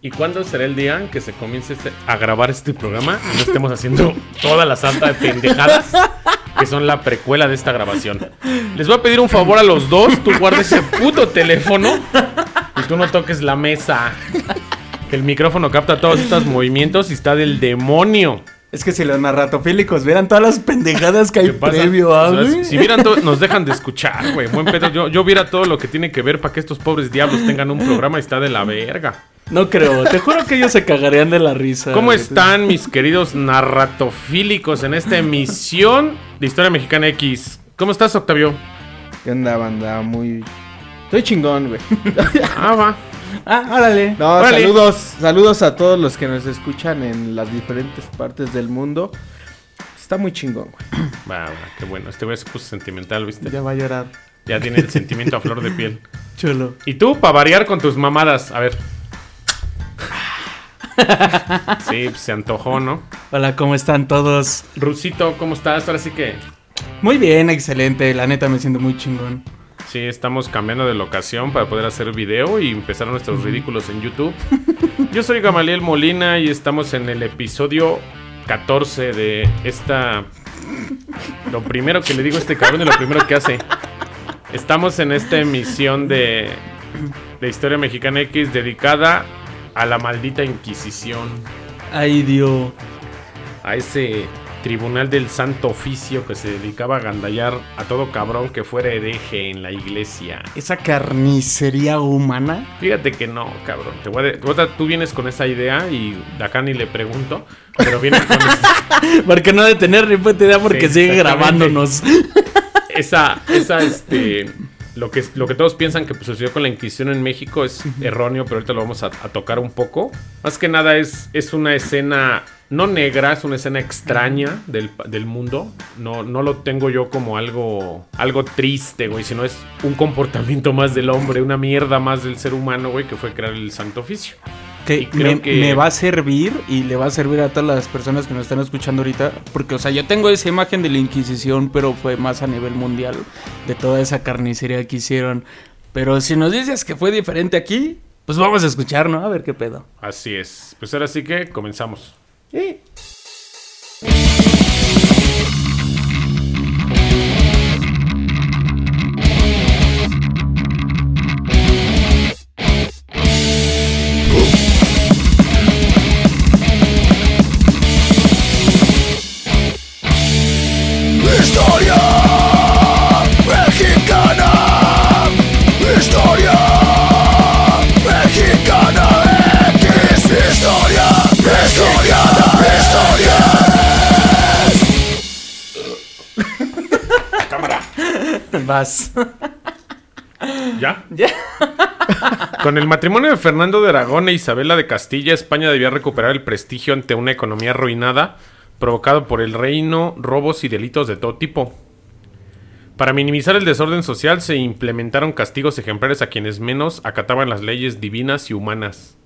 ¿Y cuándo será el día en que se comience este- a grabar este programa y no estemos haciendo toda la santa de pendejadas que son la precuela de esta grabación? Les voy a pedir un favor a los dos, tú guardes ese puto teléfono y tú no toques la mesa. Que el micrófono capta todos estos movimientos y está del demonio. Es que si los narratofílicos vieran todas las pendejadas que hay previo a, O sea, güey. si vieran todo, nos dejan de escuchar, güey. Buen pedo. Yo, yo viera todo lo que tiene que ver para que estos pobres diablos tengan un programa y está de la verga. No creo, te juro que ellos se cagarían de la risa. ¿Cómo están mis queridos narratofílicos en esta emisión de Historia Mexicana X? ¿Cómo estás, Octavio? ¿Qué onda, banda? Muy. Estoy chingón, güey. Ah, va. Ah, órale. No, Órale. saludos. Saludos a todos los que nos escuchan en las diferentes partes del mundo. Está muy chingón, güey. Va, va, qué bueno. Este güey se puso sentimental, ¿viste? Ya va a llorar. Ya tiene el sentimiento a flor de piel. Chulo. Y tú, para variar con tus mamadas. A ver. Sí, pues, se antojó, ¿no? Hola, ¿cómo están todos? Rusito, ¿cómo estás? Ahora sí que Muy bien, excelente. La neta me siento muy chingón. Sí, estamos cambiando de locación para poder hacer video y empezar nuestros ridículos en YouTube. Yo soy Gamaliel Molina y estamos en el episodio 14 de esta... Lo primero que le digo a este cabrón y lo primero que hace. Estamos en esta emisión de, de Historia Mexicana X dedicada a la maldita Inquisición. Ay, Dios. A ese tribunal del santo oficio que se dedicaba a gandallar a todo cabrón que fuera hereje en la iglesia. Esa carnicería humana. Fíjate que no, cabrón. Te voy a de- tú vienes con esa idea y acá ni le pregunto, pero vienes con es- Porque no de tener ni puta idea porque Sí, sigue grabándonos. esa, esa, este, lo que, lo que todos piensan que pues, sucedió con la Inquisición en México es erróneo, pero ahorita lo vamos a, a tocar un poco. Más que nada es, es una escena no negra, es una escena extraña del, del mundo. No, no lo tengo yo como algo, algo triste, güey, sino es un comportamiento más del hombre, una mierda más del ser humano, güey, que fue crear el santo oficio. Que, me, que- me va a servir y le va a servir a todas las personas que nos están escuchando ahorita. Porque, o sea, yo tengo esa imagen de la Inquisición, pero fue más a nivel mundial. De toda esa carnicería que hicieron. Pero si nos dices que fue diferente aquí, pues vamos a escuchar, ¿no? A ver qué pedo. Así es. Pues ahora sí que comenzamos. Historia Vas. ¿Ya? Con el matrimonio de Fernando de Aragón e Isabela de Castilla, España debía recuperar el prestigio ante una economía arruinada provocado por el reino, robos y delitos de todo tipo. Para minimizar el desorden social se implementaron castigos ejemplares a quienes menos acataban las leyes divinas y humanas.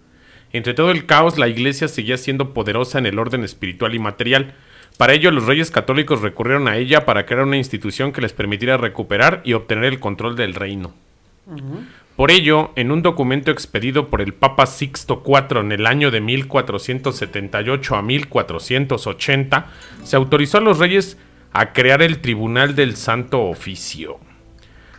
Entre todo el caos, la iglesia seguía siendo poderosa en el orden espiritual y material. Para ello, los reyes católicos recurrieron a ella para crear una institución que les permitiera recuperar y obtener el control del reino. Por ello, en un documento expedido por el Papa Sixto IV en el año de 1478 a 1480, se autorizó a los reyes a crear el Tribunal del Santo Oficio,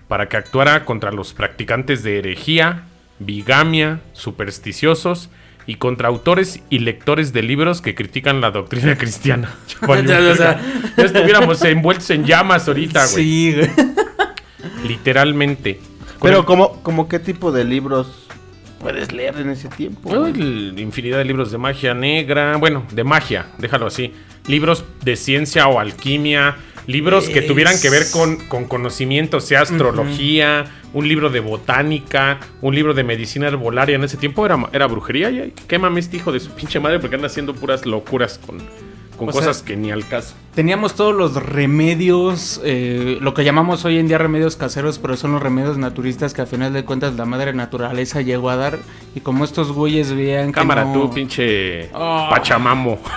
para que actuara contra los practicantes de herejía, bigamia, supersticiosos y contra autores y lectores de libros que critican la doctrina cristiana. O sea- ya estuviéramos envueltos en llamas ahorita, güey. Sí, güey. Literalmente. Pero, el- como, como qué tipo de libros puedes leer en ese tiempo? El- infinidad de libros de magia negra, bueno, de magia, déjalo así. Libros de ciencia o alquimia, libros que tuvieran que ver con, con conocimiento, sea astrología, un libro de botánica, un libro de medicina herbolaria. En ese tiempo era, era brujería. Y, quémame este hijo de su pinche madre porque anda haciendo puras locuras con, con cosas sea- que ni al caso. Teníamos todos los remedios, eh, lo que llamamos hoy en día remedios caseros, pero son los remedios naturistas que a final de cuentas la madre naturaleza llegó a dar. Y como estos güeyes veían que Cámara, no- tú, pinche Ah. pachamamo.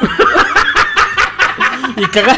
Y caga-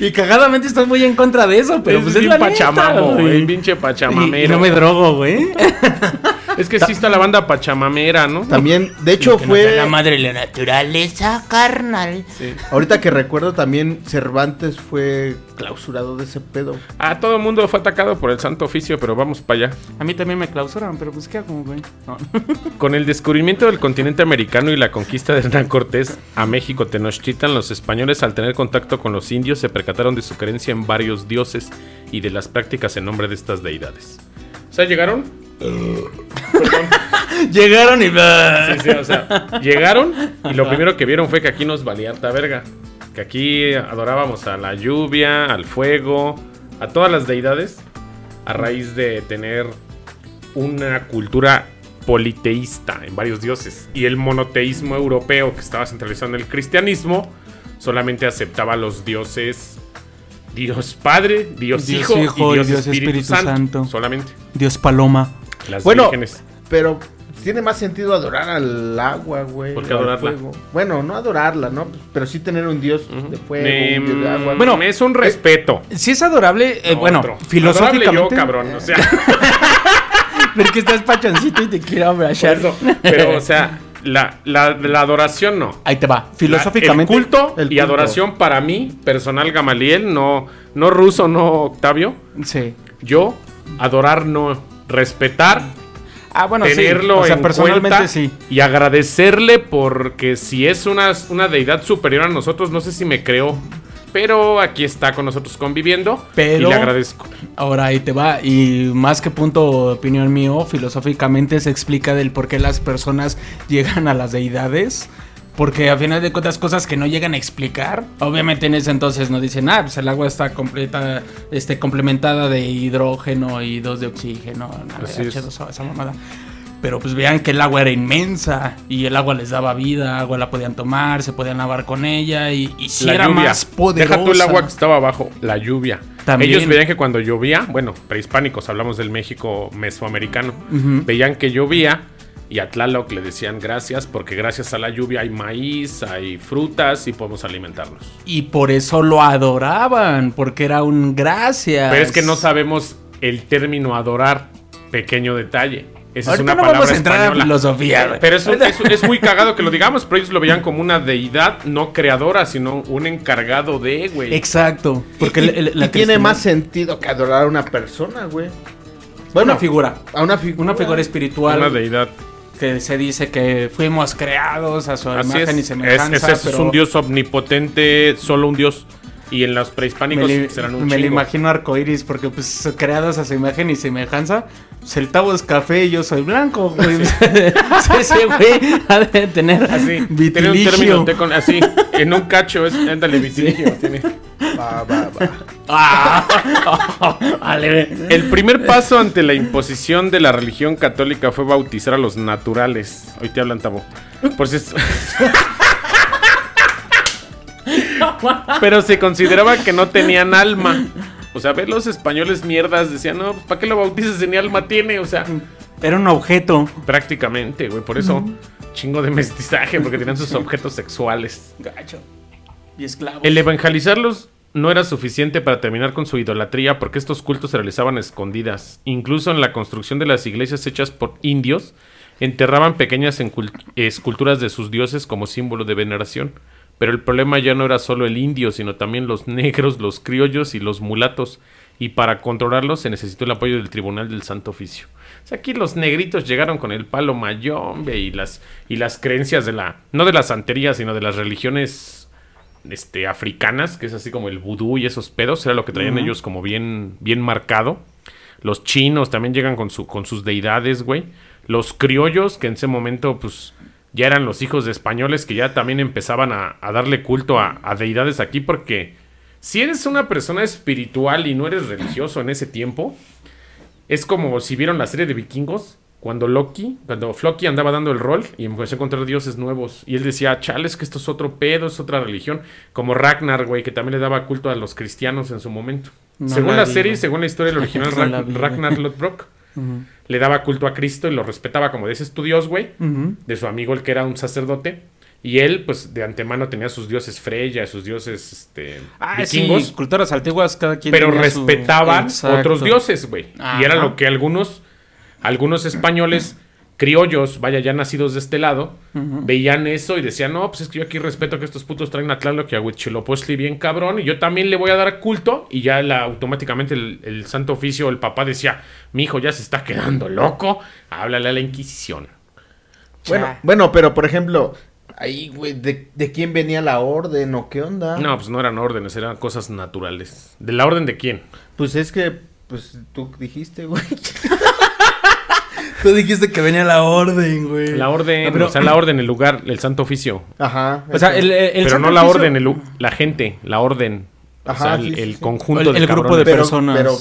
Y cagadamente estoy muy en contra de eso, pero es pues es la neta, pachamamo, güey. güey, pinche Y- pachamamero. y no me drogo, güey. Es que sí está la banda Pachamamera, ¿no? También, de hecho, dé la fue. madre la naturaleza, carnal. Ahorita que recuerdo, también Cervantes fue clausurado de ese pedo. Ah, todo el mundo fue atacado por el Santo Oficio, pero vamos para allá. A mí también me clausuran, pero pues qué hago, güey. No. Con el descubrimiento del continente americano y la conquista de Hernán Cortés a México Tenochtitlan, los españoles al tener contacto con los indios se percataron de su creencia en varios dioses y de las prácticas en nombre de estas deidades. O sea, llegaron. Llegaron y... Sí, sí, o sea, llegaron y lo primero que vieron fue que aquí nos valía harta verga. Que aquí adorábamos a la lluvia, al fuego, a todas las deidades, a raíz de tener una cultura politeísta en varios dioses. Y el monoteísmo europeo que estaba centralizando en el cristianismo solamente aceptaba a los dioses Dios Padre, Dios, Dios Hijo, Hijo y Dios, Espíritu, Santo, Santo. Solamente. Dios Paloma. Las Bueno, vírgenes. pero tiene más sentido adorar al agua, güey. ¿Por qué adorarla? fuego. Bueno, no adorarla, ¿no? Pero sí tener un dios de fuego, Me- un dios de agua. Bueno, es un respeto. Si es adorable, eh, No, bueno, otro. filosóficamente... Adorable yo, cabrón, o sea, Porque estás pachoncito y te quiero abrazar. Pero, o sea, la, la, la adoración no. Ahí te va. La- Filosóficamente... el culto El y culto. adoración para mí, personal Gamaliel, no, no ruso, no Octavio. Sí. Yo, adorar no. Respetar, Ah, bueno, sí. tenerlo O sea, en personalmente cuenta sí. y agradecerle porque si es una, una deidad superior a nosotros, no sé si me creó. Pero aquí está con nosotros conviviendo Pero- y le agradezco. Ahora ahí te va. Y más que punto opinión mío, filosóficamente se explica del por qué las personas llegan a las deidades. Porque a final de cuentas, cosas que no llegan a explicar. Obviamente en ese entonces no dicen, ah, pues el agua está completa, este, complementada de hidrógeno y dos de oxígeno. es. H2O, esa mamada. Pero pues vean que el agua era inmensa y el agua les daba vida, agua la podían tomar, se podían lavar con ella y, y si la era lluvia. más poderosa. Deja tú el agua que estaba abajo, la lluvia. También. Ellos veían que cuando llovía, bueno, prehispánicos, hablamos del México mesoamericano, veían que llovía y a Tlaloc le decían gracias porque gracias a la lluvia hay maíz, hay frutas y podemos alimentarnos. Y por eso lo adoraban, porque era un gracias. Pero es que no sabemos el término adorar, pequeño detalle. Esa es una no palabra vamos a entrar a española. filosofía, güey. Pero es, un- es- es muy cagado que lo digamos, pero ellos lo veían como una deidad no creadora, sino un encargado de, güey. Exacto. Porque y, y tiene más sentido que adorar a una persona, güey. una figura. A una figura. Una figura espiritual Una deidad. Que se dice que fuimos creados a su Así imagen y es. Es, semejanza. ese es pero un dios omnipotente, solo un dios. Y en los prehispánicos Me, li- serán un me lo imagino arcoiris porque pues creados a su imagen y semejanza. Pues el es café y yo soy blanco, güey. Ese güey ha de tener Así, tiene un vitiligio. término así, en un cacho es, ándale, vitiligio. tiene. Va, va, va. Ah, vale. El primer paso ante la imposición de la religión católica fue bautizar a los naturales. Hoy te hablan tabo. Por si es- Pero se consideraba que no tenían alma. O sea, ver los españoles mierdas decían, no, pues, ¿para qué lo bautizas si ni alma tiene? O sea, Era un objeto. prácticamente, güey. Por eso, chingo de mestizaje, porque tenían sus objetos sexuales. Gacho. El evangelizarlos no era suficiente para terminar con su idolatría porque estos cultos se realizaban escondidas. Incluso en la construcción de las iglesias hechas por indios, enterraban pequeñas esculturas de sus dioses como símbolo de veneración. Pero el problema ya no era solo el indio, sino también los negros, los criollos y los mulatos. Y para controlarlos se necesitó el apoyo del Tribunal del Santo Oficio. O sea, aquí los negritos llegaron con el palo mayombe y las, y las creencias de la... No de la santería, sino de las religiones este, africanas, que es así como el vudú y esos pedos, era lo que traían ellos como bien, bien marcado. Los chinos también llegan con, su, con sus deidades, güey. Los criollos, que en ese momento, pues, ya eran los hijos de españoles que ya también empezaban a, a darle culto a, a deidades aquí, porque si eres una persona espiritual y no eres religioso en ese tiempo, es como si vieron la serie de vikingos, cuando Loki, cuando Floki andaba dando el rol y empezó a encontrar dioses nuevos. Y él decía, chales, que esto es otro pedo, es otra religión. Como Ragnar, güey, que también le daba culto a los cristianos en su momento. No según la serie, según la historia del original, No vi. Ragnar Lodbrok le daba culto a Cristo y lo respetaba como de ese Dios, güey. De su amigo, el que era un sacerdote. Y él, pues, de antemano tenía sus dioses Freya, sus dioses este, Ah, vikingos sí, culturas antiguas, cada quien pero su- respetaban otros dioses, güey. Y era lo que algunos, algunos españoles criollos, vaya, ya nacidos de este lado, veían eso y decían, no, pues es que yo aquí respeto que estos putos traen a Tlaloc y a Huitzilopochtli bien cabrón, y yo también le voy a dar culto, y ya la, automáticamente el, el santo oficio, el papá decía, mi hijo ya se está quedando loco, háblale a la Inquisición. Bueno, bueno, pero por ejemplo, ahí, güey, ¿de, de quién venía la orden o qué onda? No, pues no eran órdenes, eran cosas naturales. ¿De la orden de quién? Pues es que, pues tú dijiste, güey. Tú dijiste que venía la orden, güey. La orden, No, pero- o sea, la orden, el lugar, el santo oficio. Ajá. O sea, el, el Pero santo no la oficio- orden, el, la gente, la orden. O Ajá, sea, el, sí, el sí. conjunto El- de el grupo de pero, personas. Pero,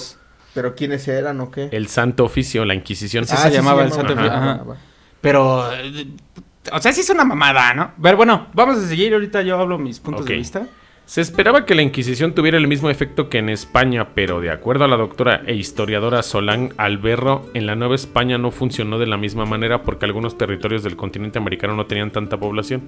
pero ¿quiénes eran o qué? El santo oficio, la Inquisición. Sí, se llamaba el santo Ajá. oficio, ajá. Va, va. Pero, o sea, sí es una mamada, ¿no? Pero bueno, vamos a seguir. Ahorita yo hablo mis puntos de Ok. vista. Se esperaba que la Inquisición tuviera el mismo efecto que en España, pero de acuerdo a la doctora e historiadora Solán Alberro, en la Nueva España no funcionó de la misma manera porque algunos territorios del continente americano no tenían tanta población.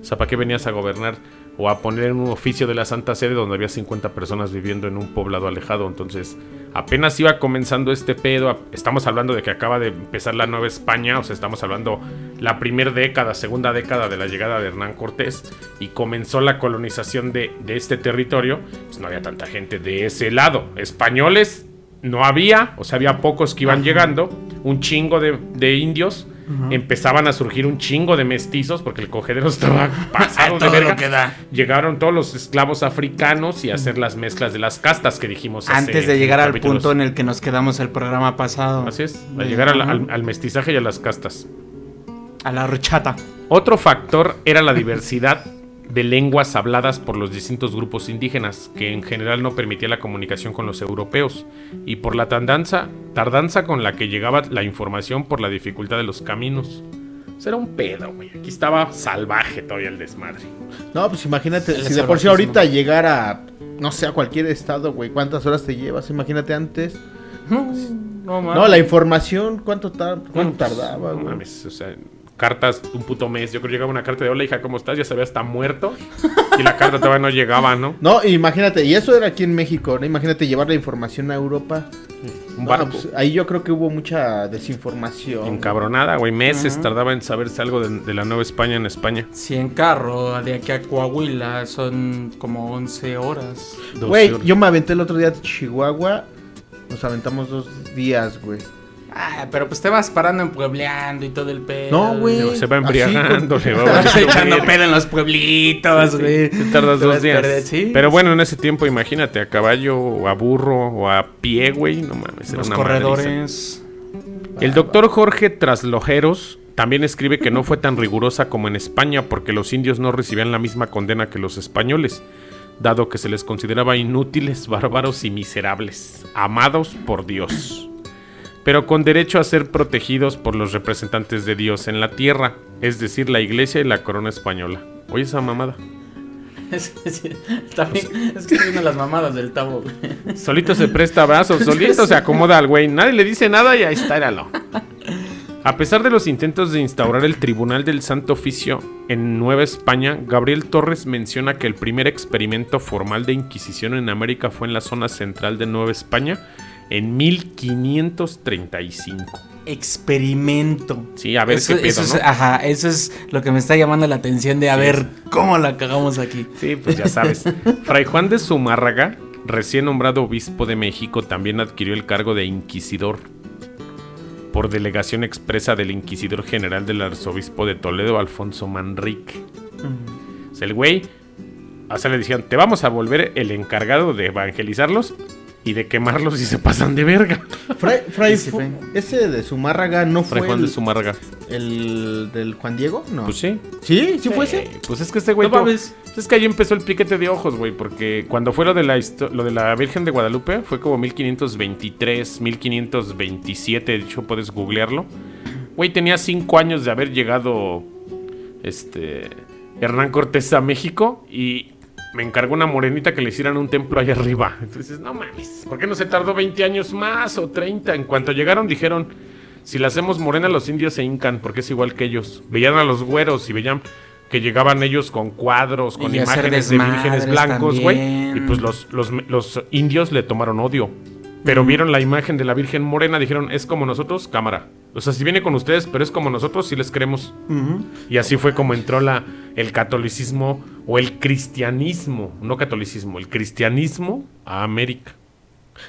O sea, ¿para qué venías a gobernar o a poner en un oficio de la Santa Sede donde había 50 personas viviendo en un poblado alejado? Entonces, apenas iba comenzando este pedo. Estamos hablando de que acaba de empezar la Nueva España, o sea, estamos hablando la primera década, segunda década de la llegada de Hernán Cortés y comenzó la colonización de, de este territorio. Pues no había tanta gente de ese lado. Españoles no había, o sea, había pocos que iban llegando, un chingo de, de indios. Empezaban a surgir un chingo de mestizos porque el cogedero estaba pasado de verga. lo que da. Llegaron todos los esclavos africanos y a hacer las mezclas de las castas que dijimos hace Antes de llegar al capítulos. punto en el que nos quedamos el programa pasado. Así es, a llegar al, ajá. al- al mestizaje y a las castas. A la horchata. Otro factor era la diversidad de lenguas habladas por los distintos grupos indígenas, que en general no permitía la comunicación con los europeos, y por la tardanza, tardanza con la que llegaba la información por la dificultad de los caminos. Eso era un pedo, güey. Aquí estaba salvaje todavía el desmadre. No, pues imagínate, si de por sí ahorita llegar a, no sé, a cualquier estado, güey, ¿cuántas horas te llevas? Imagínate antes. No, no, mames. No, la información, ¿cuánto, tar- cuánto tardaba, No güey? mames, o sea, cartas un puto mes. Yo creo que llegaba una carta de hola, hija, ¿cómo estás? Ya sabía, está muerto. Y la carta todavía no llegaba, ¿no? No, imagínate, y eso era aquí en México, ¿no? Imagínate llevar la información a Europa. Un No, pues, ahí yo creo que hubo mucha desinformación. Encabronada, güey. Meses tardaba en saberse algo de, de la Nueva España en España. Si en carro de aquí a Coahuila son como 11 horas. Güey, yo me aventé el otro día de Chihuahua. Nos aventamos dos días, güey. Ah, pero pues te vas parando en puebleando y todo el pedo. No, güey. Se va embriagando, le va echando pedo en los pueblitos, güey. Te tardas Te dos días. perder- sí. Pero bueno, en ese tiempo, imagínate, a caballo o a burro o a pie, güey. No mames, era los una corredores. madriza. El doctor Jorge Traslojeros también escribe que no fue tan rigurosa como en España porque los indios no recibían la misma condena que los españoles, dado que se les consideraba inútiles, bárbaros y miserables, amados por Dios, pero con derecho a ser protegidos por los representantes de Dios en la tierra, es decir, la iglesia y la corona española. Oye esa mamada. También, es que estoy viendo las mamadas del tabo, güey. Solito se presta abrazos, solito se acomoda al güey. Nadie le dice nada y ahí está, éralo. A pesar de los intentos de instaurar el Tribunal del Santo Oficio en Nueva España, Gabriel Torres menciona que el primer experimento formal de Inquisición en América fue en la zona central de Nueva España en 1535. Experimento. Sí, a ver eso, qué pedo, eso es, ¿no? ajá, eso es lo que me está llamando la atención de a Sí, ver cómo la cagamos aquí. Sí, pues ya sabes. Fray Juan de Zumárraga, recién nombrado obispo de México, también adquirió el cargo de inquisidor. Por delegación expresa del inquisidor general del arzobispo de Toledo, Alfonso Manrique. O sea, el güey, o sea, le decían, te vamos a volver el encargado de evangelizarlos y de quemarlos si se pasan de verga. Fray, Fray Sí, sí, fue. ese de Zumárraga no fue Fray Juan el, de Zumárraga. el del Juan Diego, no. Pues sí. ¿Sí? ¿Sí fue ese? Pues es que este güey. No mames. pues es que ahí empezó el piquete de ojos, güey. Porque cuando fue lo de, la lo de la Virgen de Guadalupe, fue como 1523, 1527. De hecho, puedes googlearlo. Güey, tenía cinco años de haber llegado. Este. Hernán Cortés a México. Y me encargó una morenita que le hicieran un templo allá arriba. Entonces, no mames. ¿Por qué no se tardó 20 años más o 30? En cuanto llegaron, dijeron. Si la hacemos morena, los indios se hincan, porque es igual que ellos. Veían a los güeros y veían que llegaban ellos con cuadros, con Y imágenes de vírgenes blancos, güey. Y pues los, los, los indios le tomaron odio. Pero vieron la imagen de la Virgen Morena, dijeron, es como nosotros, cámara. O sea, si viene con ustedes, pero es como nosotros, sí les creemos. Y así fue como entró la, el catolicismo o el cristianismo, no catolicismo, el cristianismo a América.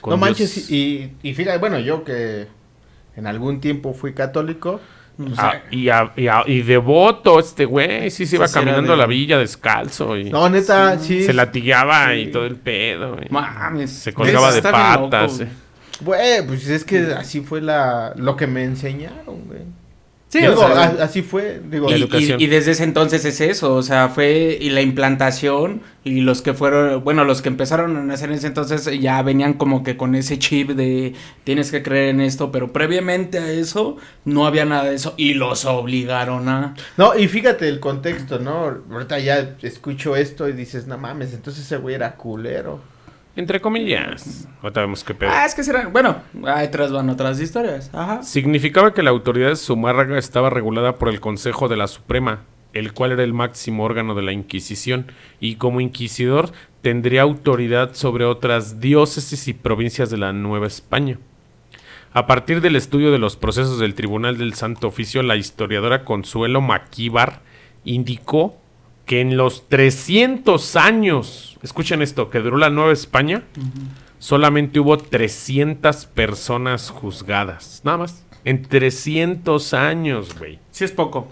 No manches, y, y fíjate, bueno, yo que en algún tiempo fui católico, Ah, y, a- y a- y devoto este güey, sí se iba caminando de- a la villa descalzo y no, neta, sí. se latigaba sí. y todo el pedo. Mames. Se colgaba de patas. güey. eh. Güey, pues es que así fue la lo que me enseñaron, güey. Sí, Digo, o sea, a- así fue, digo, y, y- educación. y desde ese entonces es eso, o sea, fue y la implantación y los que fueron, bueno, los que empezaron a nacer en ese entonces ya venían como que con ese chip de tienes que creer en esto, pero previamente a eso no había nada de eso y los obligaron a... No, y fíjate el contexto, ¿no? Ahorita ya escucho esto y dices, no mames, entonces ese güey era culero. Entre comillas. Ahorita vemos qué pedo. Ah, es que serán, bueno, ahí atrás van otras historias, ajá. Significaba que la autoridad de Zumárraga estaba regulada por el Consejo de la Suprema, el cual era el máximo órgano de la Inquisición, y como inquisidor tendría autoridad sobre otras diócesis y provincias de la Nueva España. A partir del estudio de los procesos del Tribunal del Santo Oficio, la historiadora Consuelo Maquíbar indicó que en los 300 años, escuchen esto, que duró la Nueva España, solamente hubo 300 personas juzgadas. Nada más. En 300 años, güey. Sí es poco.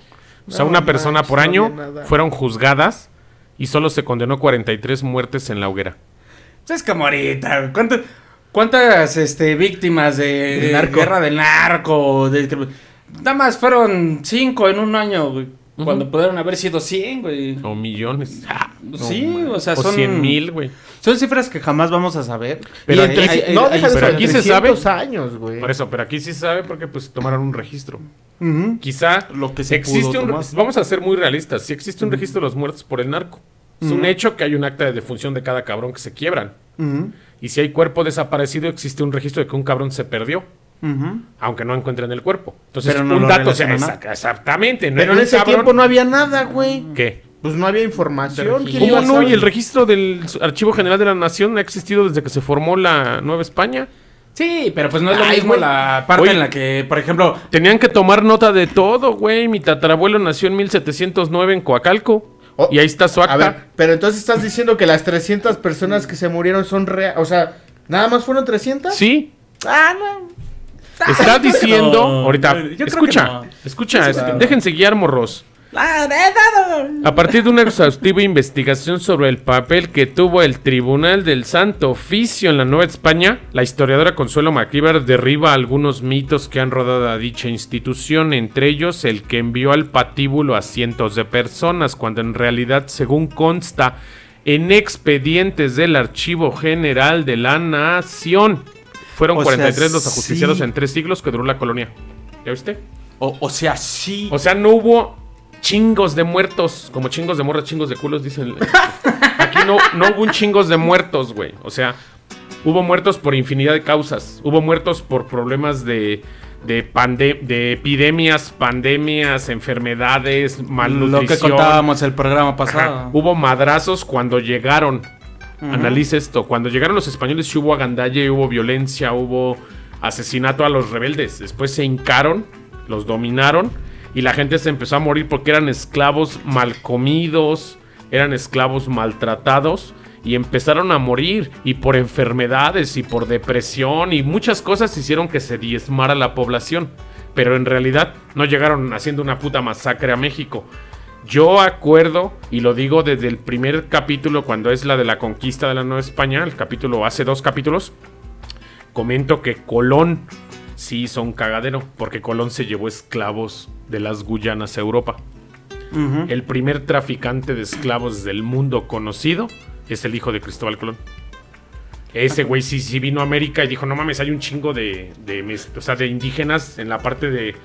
O sea, No una persona por no año fueron juzgadas y solo se condenó 43 muertes en la hoguera. Es como ahorita, ¿cuánto- ¿cuántas este, víctimas de, narco. guerra del narco? De, nada más fueron cinco en un año, güey. Cuando pudieron haber sido 100, güey. O millones. sí, o sea, o son... 100 mil, güey. Son cifras que jamás vamos a saber. Pero Y hay- hay- hay- no, hay deja de pero eso, aquí se sabe. 300 años, güey. Por eso, pero aquí sí se sabe porque pues tomaron un registro. Quizá Lo que se existe pudo un tomar. vamos a ser muy realistas, si existe un registro de los muertos por el narco. Es un hecho que hay un acta de defunción de cada cabrón que se quiebran. Y si hay cuerpo desaparecido, existe un registro de que un cabrón se perdió, Ujú. aunque no encuentren el cuerpo. Entonces, Pero no un lo dato, o sea, relacionan, exac- exactamente. no Pero en ese cabrón- tiempo no había nada, güey. ¿Qué? Pues no había información. ¿Quién ¿Cómo no? Y el registro del Archivo General de la Nación ha existido desde que se formó la Nueva España. Sí, pero pues no es lo Ay, mismo güey. la parte Oye. en la que, por ejemplo, Tenían que tomar nota de todo, güey. Mi tatarabuelo nació en 1709 en Coacalco. Oh, y ahí está su acta. A ver, pero entonces estás diciendo que las 300 personas que se murieron son reales. O sea, ¿nada más fueron 300? Sí, Ah, no. Está diciendo. no. ahorita, Yo creo escucha, que no. escucha, es- claro. déjense guiar, morros. A partir de una exhaustiva investigación sobre el papel que tuvo el Tribunal del Santo Oficio en la Nueva España, la historiadora Consuelo Macíbar derriba algunos mitos que han rodado a dicha institución, entre ellos el que envió al patíbulo a cientos de personas, cuando en realidad, según consta en expedientes del Archivo General de la Nación, fueron O sea, 43 los ajusticiados sí. en tres siglos que duró la colonia. ¿Ya viste? O, o sea, sí. O sea, no hubo chingos de muertos, como chingos de morras, chingos de culos, dicen. Aquí no, no hubo un chingos de muertos, güey. O sea, hubo muertos por infinidad de causas. Hubo muertos por problemas de, de, pande- de epidemias, pandemias, enfermedades, lo que malnutrición. contábamos el programa Ajá. pasado. Hubo madrazos cuando llegaron. Analice esto. Cuando llegaron los españoles sí hubo agandalle, hubo violencia, hubo asesinato a los rebeldes. Después se hincaron, los dominaron y la gente se empezó a morir porque eran esclavos mal comidos, eran esclavos maltratados y empezaron a morir y por enfermedades y por depresión y muchas cosas hicieron que se diezmara la población. Pero en realidad no llegaron haciendo una puta masacre a México. Yo acuerdo, y lo digo desde el primer capítulo, cuando es la de la conquista de la Nueva España, el capítulo hace dos capítulos, comento que Colón sí hizo un cagadero, porque Colón se llevó esclavos de las Guyanas a Europa. El primer traficante de esclavos del mundo conocido es el hijo de Cristóbal Colón. Ese güey sí, sí vino a América y dijo, no mames, hay un chingo de, de, o sea, de indígenas en la parte de,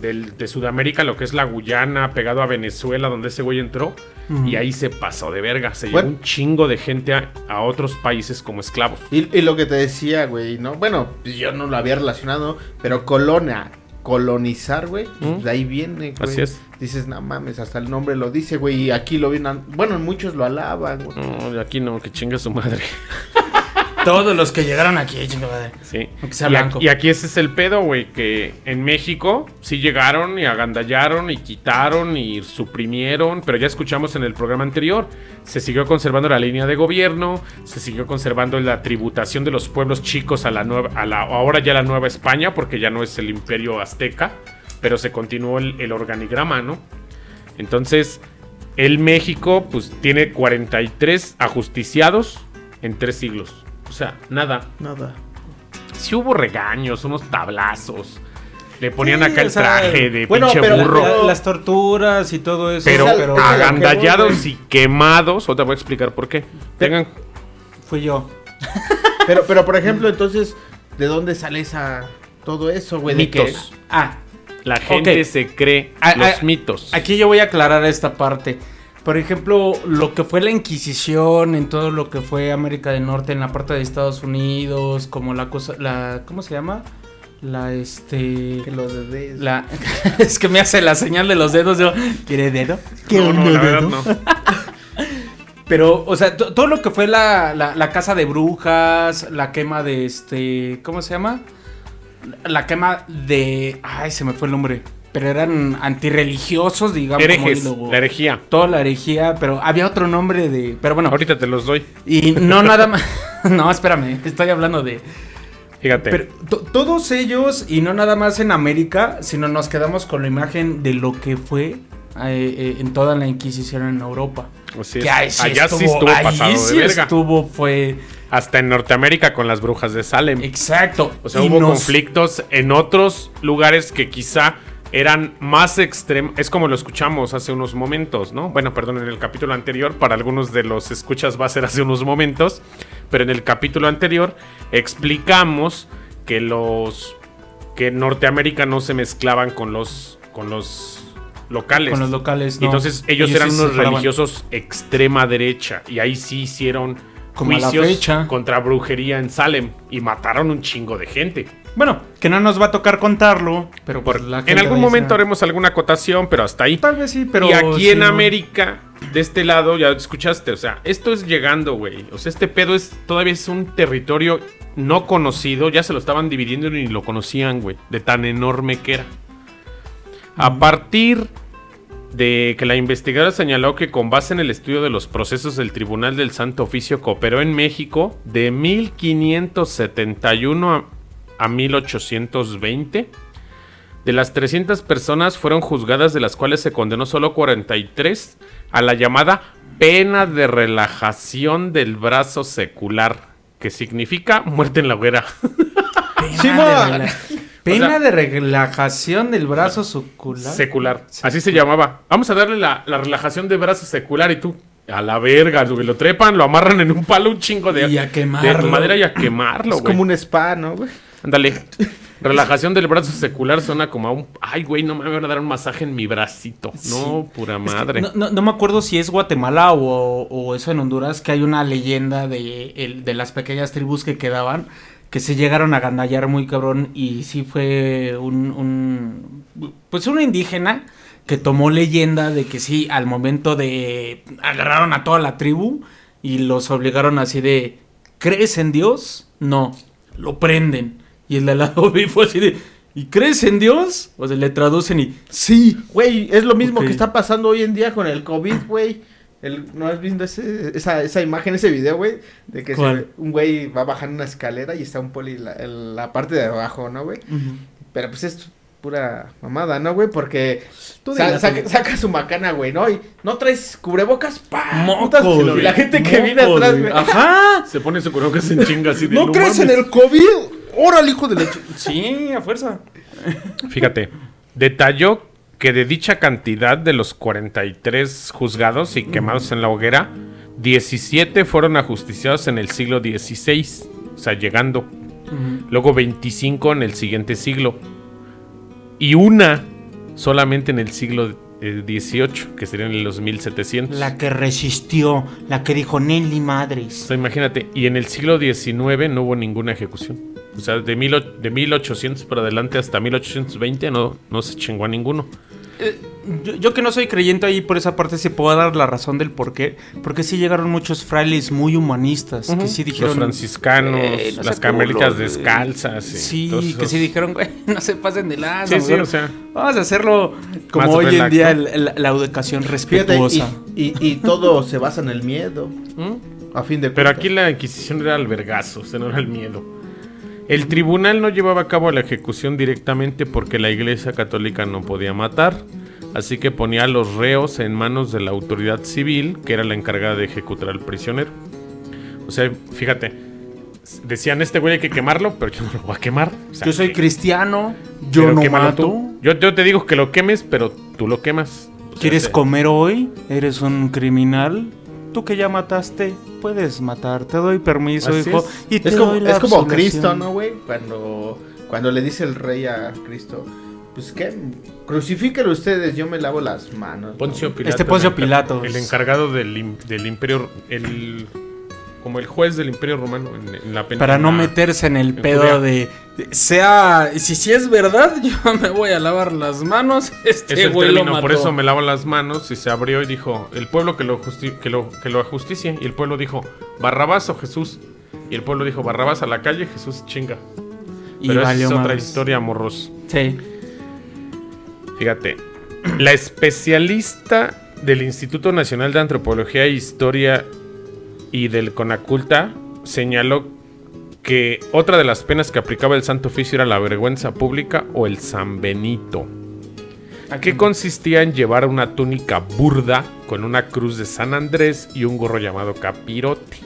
del- de Sudamérica, lo que es la Guyana, pegado a Venezuela, donde ese güey entró. Y ahí se pasó de verga. Se Bueno. llevó un chingo de gente a, a otros países como esclavos. Y, y lo que te decía, güey, ¿no? Bueno, pues yo no lo había relacionado, pero colonia, colonizar, güey, pues de ahí viene, güey. Así es. Dices, no mames, hasta el nombre lo dice, güey, y aquí lo vienen, bueno, muchos lo alaban, güey. No, de aquí no, que chinga su madre. Todos los que llegaron aquí, chinga madre. Sí. Aunque sea y, blanco. aquí, y aquí ese es el pedo, güey, que en México sí llegaron y agandallaron y quitaron y suprimieron, pero ya escuchamos en el programa anterior, se siguió conservando la línea de gobierno, se siguió conservando la tributación de los pueblos chicos a la nueva, a la, ahora ya la nueva España, porque ya no es el imperio azteca, pero se continuó el, el organigrama, ¿no? Entonces, el México, pues tiene 43 ajusticiados en tres siglos. O sea, nada. Nada. Sí hubo regaños, unos tablazos. Le ponían Sí, acá el o sea, traje de bueno, pinche pero- burro. La- las torturas y todo eso. pero o sea, pero- agandallados y quemados. Ahora te voy a explicar por qué. Tengan. Fui yo. Pero, pero por ejemplo, entonces, ¿de dónde sale esa todo eso, güey? Que- Mitos. Ah, La gente se cree Ah, los ah, mitos. Aquí yo voy a aclarar esta parte. Por ejemplo, lo que fue la Inquisición en todo lo que fue América del Norte, en la parte de Estados Unidos, como la cosa, la, ¿cómo se llama? La, este, que los de la, es que me hace la señal de los dedos, yo, ¿quiere dedo? No, no, la verdad no. Pero, o sea, to- todo lo que fue la, la, la casa de brujas, la quema de este. ¿Cómo se llama? La quema de. Ay, se me fue el nombre. Pero eran antirreligiosos, digamos. como Herejes, lo- la herejía. Toda la herejía, pero había otro nombre de. Pero bueno, Ahorita te los doy. y no nada más. no, espérame, estoy hablando de. Fíjate. Pero to- todos ellos, y no nada más en América, sino nos quedamos con la imagen de lo que fue eh, eh, en toda la Inquisición en Europa. Así Que es. ahí sí Allá estuvo, sí estuvo ahí pasado de sí verga. estuvo, fue. Hasta en Norteamérica con las brujas de Salem. Exacto. O sea, Y hubo nos- conflictos en otros lugares que quizá eran más extremos. Es como lo escuchamos hace unos momentos, ¿no? Bueno, perdón, en el capítulo anterior, para algunos de los escuchas va a ser hace unos momentos, pero en el capítulo anterior explicamos que los que en Norteamérica no se mezclaban con los con los locales. Con los locales, no. Entonces ellos, eran sí unos religiosos extrema derecha y ahí sí hicieron Como a la juicios fecha. contra brujería en Salem y mataron un chingo de gente. Bueno, que no nos va a tocar contarlo, pero por la En algún momento decir, haremos alguna acotación, pero hasta ahí. Tal vez sí, pero. y aquí sí, en no. América, de este lado, ya escuchaste, o sea, esto es llegando, güey. O sea, este pedo es todavía es un territorio no conocido, ya se lo estaban dividiendo y ni lo conocían, güey, de tan enorme que era. A partir de que la investigadora señaló que con base en el estudio de los procesos del Tribunal del Santo Oficio que operó en México de 1571 a, a 1820, de las 300 personas fueron juzgadas, de las cuales se condenó solo 43 a la llamada pena de relajación del brazo secular, que significa muerte en la hoguera. Pena, Sí, de, ma. rela- pena O sea- de relajación del brazo sucular. Secular. Así se llamaba. Vamos a darle la, la relajación de brazo secular y tú. A la verga. Lo trepan, lo amarran en un palo, un chingo de, Y a quemarlo. de madera y a quemarlo, Es como un spa, ¿no, güey? Ándale. Relajación del brazo secular suena como a un. Ay, güey, no me van a dar un masaje en mi bracito. No, pura madre. No, no- no me acuerdo si es Guatemala o, o eso en Honduras, que hay una leyenda de, el- de las pequeñas tribus que quedaban, que se llegaron a gandallar muy cabrón y sí fue un, un pues un indígena que tomó leyenda de que sí, al momento de agarraron a toda la tribu y los obligaron así de, ¿crees en Dios? No, lo prenden. Y el de al lado vi fue así de, ¿y crees en Dios? O sea, le traducen y, sí. Güey, es lo mismo que está pasando hoy en día con el COVID, güey. El, ¿No has visto ese- esa, esa imagen, ese video, güey? De que un güey va bajando una escalera y está un poli en la, en la parte de abajo, ¿no, güey? Pero pues es pura mamada, ¿no, güey? Porque Tú sa- saca, su macana, güey, ¿no? Y no traes cubrebocas, ¡pa! Mocos, y güey. la gente que viene atrás, güey. Ajá. Se pone su que se chinga así de. ¿No, crees en mames". el COVID? ¡Órale, hijo de leche! Sí, a fuerza. Fíjate, detalló que de dicha cantidad de los 43 juzgados y quemados en la hoguera, 17 fueron ajusticiados en el siglo XVI, o sea, llegando. Luego 25 en el siguiente siglo. Y una solamente en el siglo eh, XVIII, que serían en los 1700. La que resistió, la que dijo Nelly O Madres. sea, imagínate, y en el siglo XIX no hubo ninguna ejecución. O sea, de, mil, o- de 1800 para adelante hasta 1820 no, no se chingó a ninguno. Yo, yo que no soy creyente ahí por esa parte sí puedo dar la razón del por qué. Porque sí llegaron muchos frailes muy humanistas que sí dijeron... Los franciscanos, "Güey, no las se carmelitas burlen". descalzas. Sí, que esos- sí dijeron, güey, no se pasen de lanza. Sí, sí, o sea. Vamos a hacerlo como hoy en día el- la educación y, respetuosa. y, y todo se basa en el miedo. A fin de Pero aquí la Inquisición era el vergazo, o sea, no era el miedo. El tribunal no llevaba a cabo la ejecución directamente porque la Iglesia Católica no podía matar, así que ponía a los reos en manos de la autoridad civil, que era la encargada de ejecutar al prisionero. O sea, fíjate, decían este güey hay que quemarlo, pero yo no lo voy a quemar. O sea, Yo soy que- cristiano, yo no mato. tú. Yo, yo te digo que lo quemes, pero tú lo quemas. O sea, ¿Quieres comer hoy? ¿Eres un criminal? Tú que ya mataste, puedes matar. Te doy permiso, Así hijo. es. Y te Es como, doy la es como absolución. Cristo, ¿no, güey? Cuando, cuando le dice el rey a Cristo, pues qué, crucifíquenlo ustedes, yo me lavo las manos. ¿no? Poncio Pilato. Este Poncio Pilatos. El encargado del, im- del imperio. El, como el juez del imperio romano en, en la pena. Para no meterse en el en pedo de, de- Sea. Si, si es verdad, yo me voy a lavar las manos. Este Es el güey lo término, por eso me lavo las manos y se abrió y dijo, el pueblo que lo, que lo, que lo ajusticie. Y el pueblo dijo, Barrabás o Jesús. Y el pueblo dijo, Barrabás a la calle, Jesús chinga. Y Pero esa es otra historia, morros. Sí. Fíjate, la especialista del Instituto Nacional de Antropología e Historia y del Conaculta señaló que otra de las penas que aplicaba el Santo Oficio era la vergüenza pública o el San Benito, que consistía en llevar una túnica burda con una cruz de San Andrés y un gorro llamado capirote.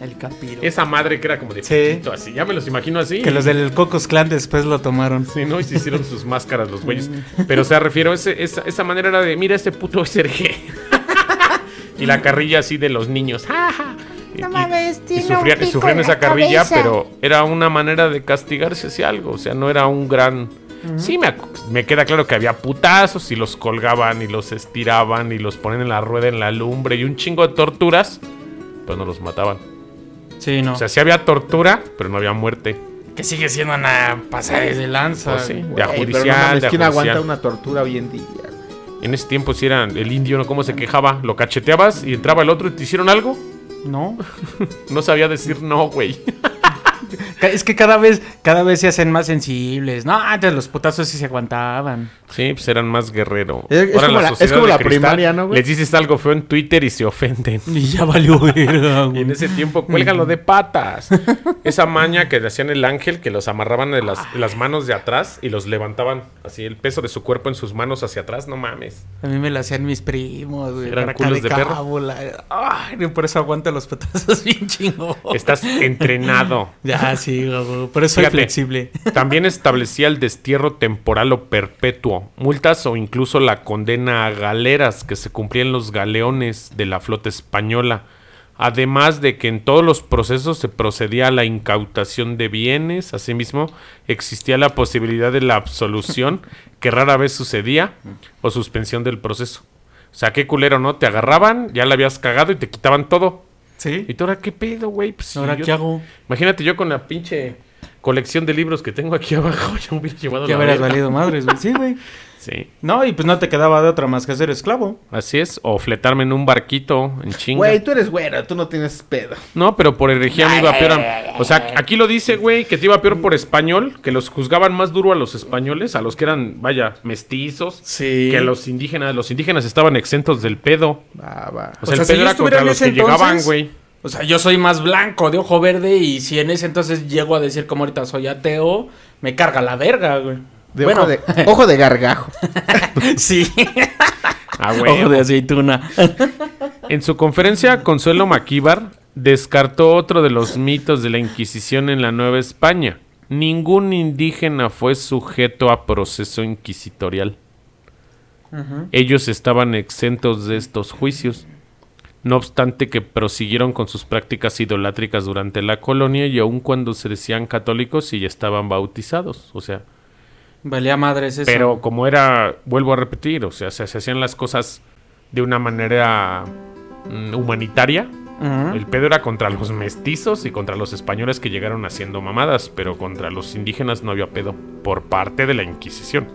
El capiro. Esa madre que era como de Sí. así, ya me los imagino así. Que los del Cocos Clan después lo tomaron. Sí, ¿no? Y se hicieron sus máscaras los güeyes. Pero, o sea, refiero, ese, esa, esa manera era de, mira, ese puto es. Y la carrilla así de los niños. ¡Ja, ja! Y, No y- mames, y tiene sufrían, un y pico sufrían en la esa carrilla, cabeza. pero era una manera de castigarse hacia algo. O sea, no era un gran... Sí, me, me queda claro que había putazos y los colgaban y los estiraban y los ponen en la rueda en la lumbre y un chingo de torturas, pero no los mataban. Sí, no. O sea, sí había tortura, pero no había muerte. que sigue siendo una pasada de lanza. Pues sí, de pero no judicial, mames, de ¿Quién judicial. aguanta una tortura hoy en día? En ese tiempo si era el indio, ¿no? ¿Cómo se quejaba? Lo cacheteabas y entraba el otro y te hicieron algo. No. No sabía decir no, güey. Es que cada vez, cada vez se hacen más sensibles. No, antes los putazos sí se aguantaban. Sí, pues eran más guerrero. Es- es como la- es sociedad como de la primaria, ¿no, güey? Les dices algo feo en Twitter y se ofenden. Y ya valió verga, Y güey. en ese tiempo, cuélgalo de patas. Esa maña que le hacían el ángel, que los amarraban de las, de las manos de atrás y los levantaban así, el peso de su cuerpo en sus manos hacia atrás, no mames. A mí me lo hacían mis primos, güey. Eran culos de perro. cábula. Ay, por eso aguanta los putazos bien chingón. Estás entrenado. Ya, sí, güey. Por eso soy Fíjate. flexible. También establecía el destierro temporal o perpetuo, multas o incluso la condena a galeras que se cumplían en los galeones de la flota española. Además de que en todos los procesos se procedía a la incautación de bienes, asimismo existía la posibilidad de la absolución, que rara vez sucedía, o suspensión del proceso. O sea, qué culero, ¿no? Te agarraban, ya la habías cagado y te quitaban todo. ¿Sí? ¿Y tú ahora qué pedo, güey? Pues, si ¿Ahora yo- qué hago? Imagínate yo con la pinche colección de libros que tengo aquí abajo, ya hubiera llevado la hubieras verga. valido madres, güey. Sí, güey. Sí, No, y pues no te quedaba de otra más que ser esclavo. así es. O fletarme en un barquito en chinga. Güey, tú eres güero, tú no tienes pedo. No, pero por herejía me iba peor. a- O sea, aquí lo dice, güey, que te iba peor por español, que los juzgaban más duro a los españoles, a los que eran, vaya, mestizos, Sí. que a los indígenas. Los indígenas estaban exentos del pedo. Va, va. O sea, O sea, el si pedo era contra los que llegaban, güey. O sea, yo soy más blanco, de ojo verde, y si en ese entonces llego a decir como ahorita soy ateo, me carga la verga, güey. De bueno, ojo, de, ojo de gargajo. sí. Ah, güey. Ojo de aceituna. En su conferencia, Consuelo Maquíbar descartó otro de los mitos de la Inquisición en la Nueva España. Ningún indígena fue sujeto a proceso inquisitorial. Ellos estaban exentos de estos juicios. No obstante que prosiguieron con sus prácticas idolátricas durante la colonia y aun cuando se decían católicos y ya estaban bautizados. O sea, Valía madres eso. pero como era, vuelvo a repetir, o sea, se, se hacían las cosas de una manera mm, humanitaria. El pedo era contra los mestizos y contra los españoles que llegaron haciendo mamadas, pero contra los indígenas no había pedo por parte de la Inquisición.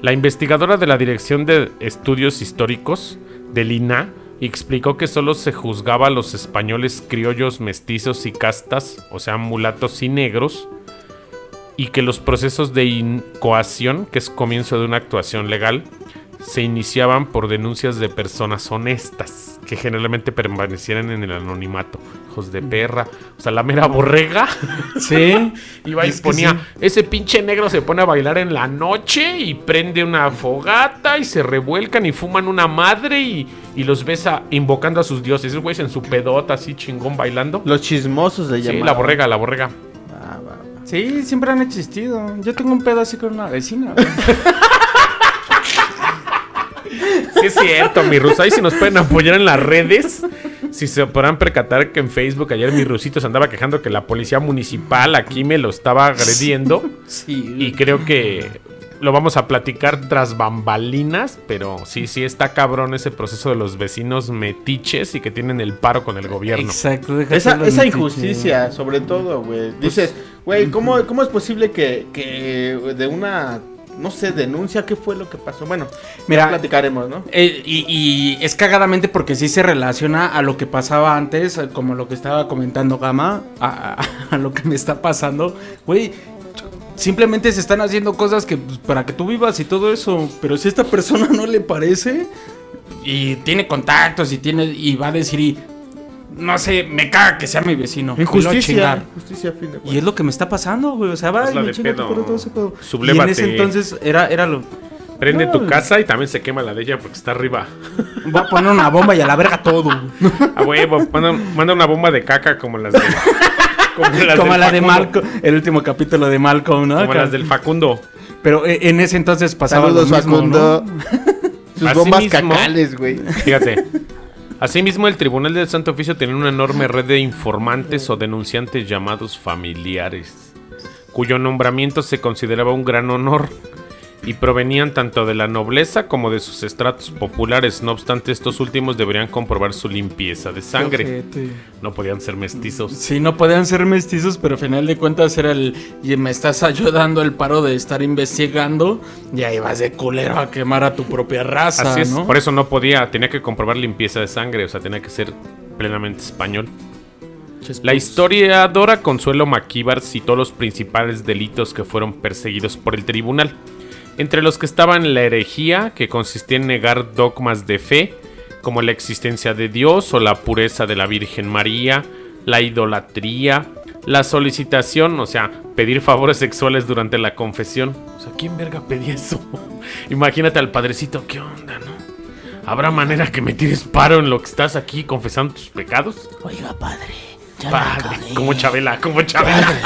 La investigadora de la Dirección de Estudios Históricos del Explicó que solo se juzgaba a los españoles criollos, mestizos y castas, o sea, mulatos y negros, y que los procesos de incoación, que es comienzo de una actuación legal, se iniciaban por denuncias de personas honestas, que generalmente permanecieran en el anonimato. Hijos de perra. O sea, la mera borrega. Sí. Iba y Es ponía, sí. ese pinche negro se pone a bailar en la noche y prende una fogata y se revuelcan y fuman una madre y, y los ves a- invocando a sus dioses. Esos güeyes en su pedota así chingón bailando. Los chismosos le Sí, llamaban. la borrega, la borrega. Ah, va, va. Sí, siempre han existido. Yo tengo un pedo así con una vecina. Sí es cierto, mi ruso. Ahí si nos pueden apoyar en las redes. Si se podrán percatar que en Facebook ayer mi rusito se andaba quejando que la policía municipal aquí me lo estaba agrediendo. Sí. Y creo que lo vamos a platicar tras bambalinas, pero sí, sí está cabrón ese proceso de los vecinos metiches y que tienen el paro con el gobierno. Exacto. Esa, esa injusticia, sobre todo, güey. Dices, güey, ¿cómo, ¿cómo es posible que, que de una, no sé, denuncia, qué fue lo que pasó? Bueno, Mira, ya platicaremos, ¿no? Eh, y, y es cagadamente porque sí se relaciona a lo que pasaba antes, como lo que estaba comentando Gama, a, a- a lo que me está pasando. Güey, simplemente se están haciendo cosas que pues, para que tú vivas y todo eso. Pero si a esta persona no le parece y tiene contactos y tiene y va a decir y no sé, me caga que sea mi vecino. Injusticia. chingar. Injusticia, a fin de Y es lo que me está pasando, güey. O sea, va me chinga por todo ese pedo. Y en ese entonces era, era lo. Prende No. tu casa y también se quema la de ella porque está arriba. Va a poner una bomba y a la verga todo. A huevo, manda, manda una bomba de caca como las de. Como las Como la de. Malcolm, el último capítulo de Malcolm, ¿no? Como Acá. las del Facundo. Pero eh, en ese entonces pasaba Saludos, lo mismo, Facundo. ¿no? Sus Así bombas mismo. cacales, güey. Fíjate. Asimismo, el Tribunal del Santo Oficio tenía una enorme red de informantes o denunciantes llamados familiares, cuyo nombramiento se consideraba un gran honor y provenían tanto de la nobleza como de sus estratos populares. No obstante, estos últimos deberían comprobar su limpieza de sangre. No podían ser mestizos. Sí, no podían ser mestizos, pero al final de cuentas era el. Y me estás ayudando el paro de estar investigando. Y ahí vas de culero a quemar a tu propia raza, Así es, ¿no? por eso no podía, tenía que comprobar limpieza de sangre, o sea, tenía que ser plenamente español. La historiadora Consuelo Maquíbar citó los principales delitos que fueron perseguidos por el tribunal, entre los que estaban la herejía, que consistía en negar dogmas de fe, como la existencia de Dios o la pureza de la Virgen María, la idolatría, la solicitación, o sea, pedir favores sexuales durante la confesión. O sea, ¿quién verga pedía eso? Imagínate al padrecito, ¿qué onda, no? ¿Habrá manera que me tires paro en lo que estás aquí confesando tus pecados? Oiga, padre, ya la cagué. como Chabela, como Chabela. Padre,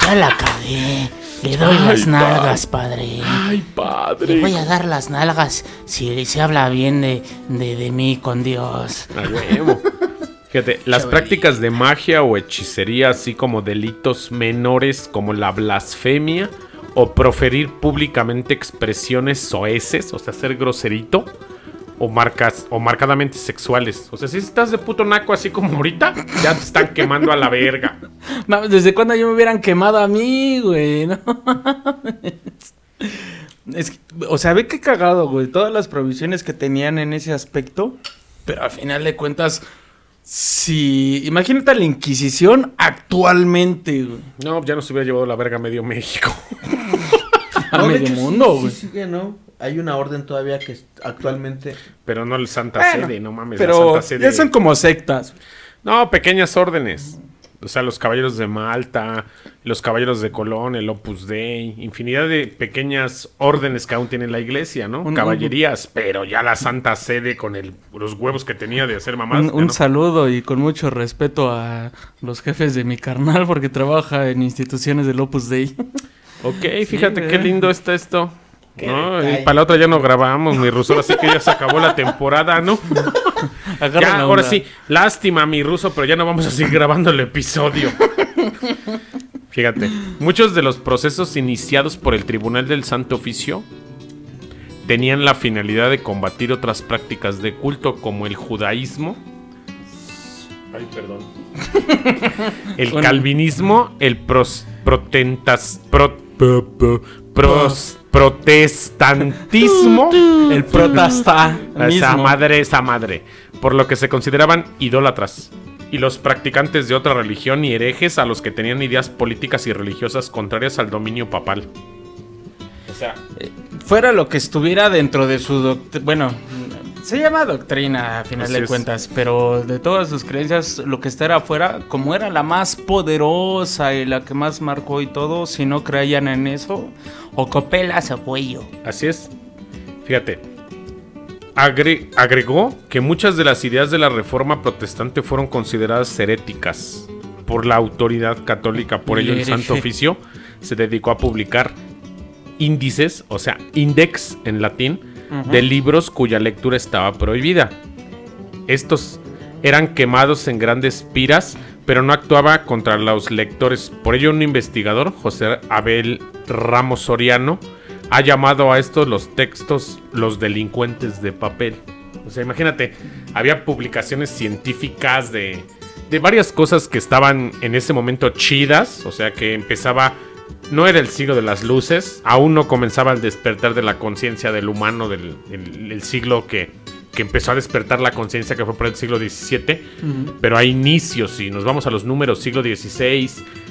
ya la cagué. Le doy las nalgas, padre. Ay, Le padre. voy a dar las nalgas si se habla bien de, de, de mí con Dios. A huevo. Fíjate, las prácticas de magia o hechicería, así como delitos menores como la blasfemia o proferir públicamente expresiones soeces, o sea, ser groserito, o marcas, o marcadamente sexuales. O sea, si estás de puto naco así como ahorita, ya te están quemando a la verga. No, ¿Desde cuándo yo me hubieran quemado a mí, güey? No. Es que, o sea, ve qué cagado, güey. Todas las provisiones que tenían en ese aspecto. Pero al final de cuentas, si. Imagínate la Inquisición actualmente, güey. No, ya nos hubiera llevado la verga medio México. A No, medio hecho, sí, mundo, sí güey. sigue, ¿no? Hay una orden todavía que actualmente... Pero no el Santa Bueno, Sede, no mames. la Pero Santa Sede. ya son como sectas. No, pequeñas órdenes. O sea, los caballeros de Malta, los caballeros de Colón, el Opus Dei, infinidad de pequeñas órdenes que aún tiene la iglesia, ¿no? Un- Caballerías, pero ya la Santa Sede con el, los huevos que tenía de hacer mamás. Un, ya un no. saludo y con mucho respeto a los jefes de mi carnal porque trabaja en instituciones del Opus Dei. Ok, fíjate qué lindo está esto. ¿No? Y para la otra ya no grabamos, mi ruso, así que ya se acabó la temporada, ¿no? Ya, ahora sí, lástima, mi ruso, pero ya no vamos a seguir grabando el episodio. Fíjate, muchos de los procesos iniciados por el Tribunal del Santo Oficio tenían la finalidad de combatir otras prácticas de culto como el judaísmo. Ay, perdón. El Bueno. calvinismo, el pros, protentas, pros- protestantismo. El protasta esa madre, esa madre. Por lo que se consideraban idólatras. Y los practicantes de otra religión y herejes a los que tenían ideas políticas y religiosas contrarias al dominio papal. O sea, Fuera lo que estuviera dentro de su doctrina. Bueno, se llama doctrina a final Así de es. cuentas, pero de todas sus creencias, lo que estará afuera, como era la más poderosa y la que más marcó y todo, si no creían en eso, o copelas o cuello. Así es. Fíjate. Agre- agregó que muchas de las ideas de la reforma protestante fueron consideradas heréticas por la autoridad católica. Por ello, el. Santo Oficio se dedicó a publicar índices, o sea, index en latín, de libros cuya lectura estaba prohibida. Estos eran quemados en grandes piras, pero no actuaba contra los lectores. Por ello, un investigador, José Abel Ramos Soriano, ha llamado a estos los textos los delincuentes de papel. O sea, imagínate, había publicaciones científicas de, de varias cosas que estaban en ese momento chidas, o sea, que empezaba... No era el siglo de las luces, aún no comenzaba el despertar de la conciencia del humano del el- el siglo que, que empezó a despertar la conciencia que fue por el siglo XVII, pero a inicios, si nos vamos a los números siglo XVI,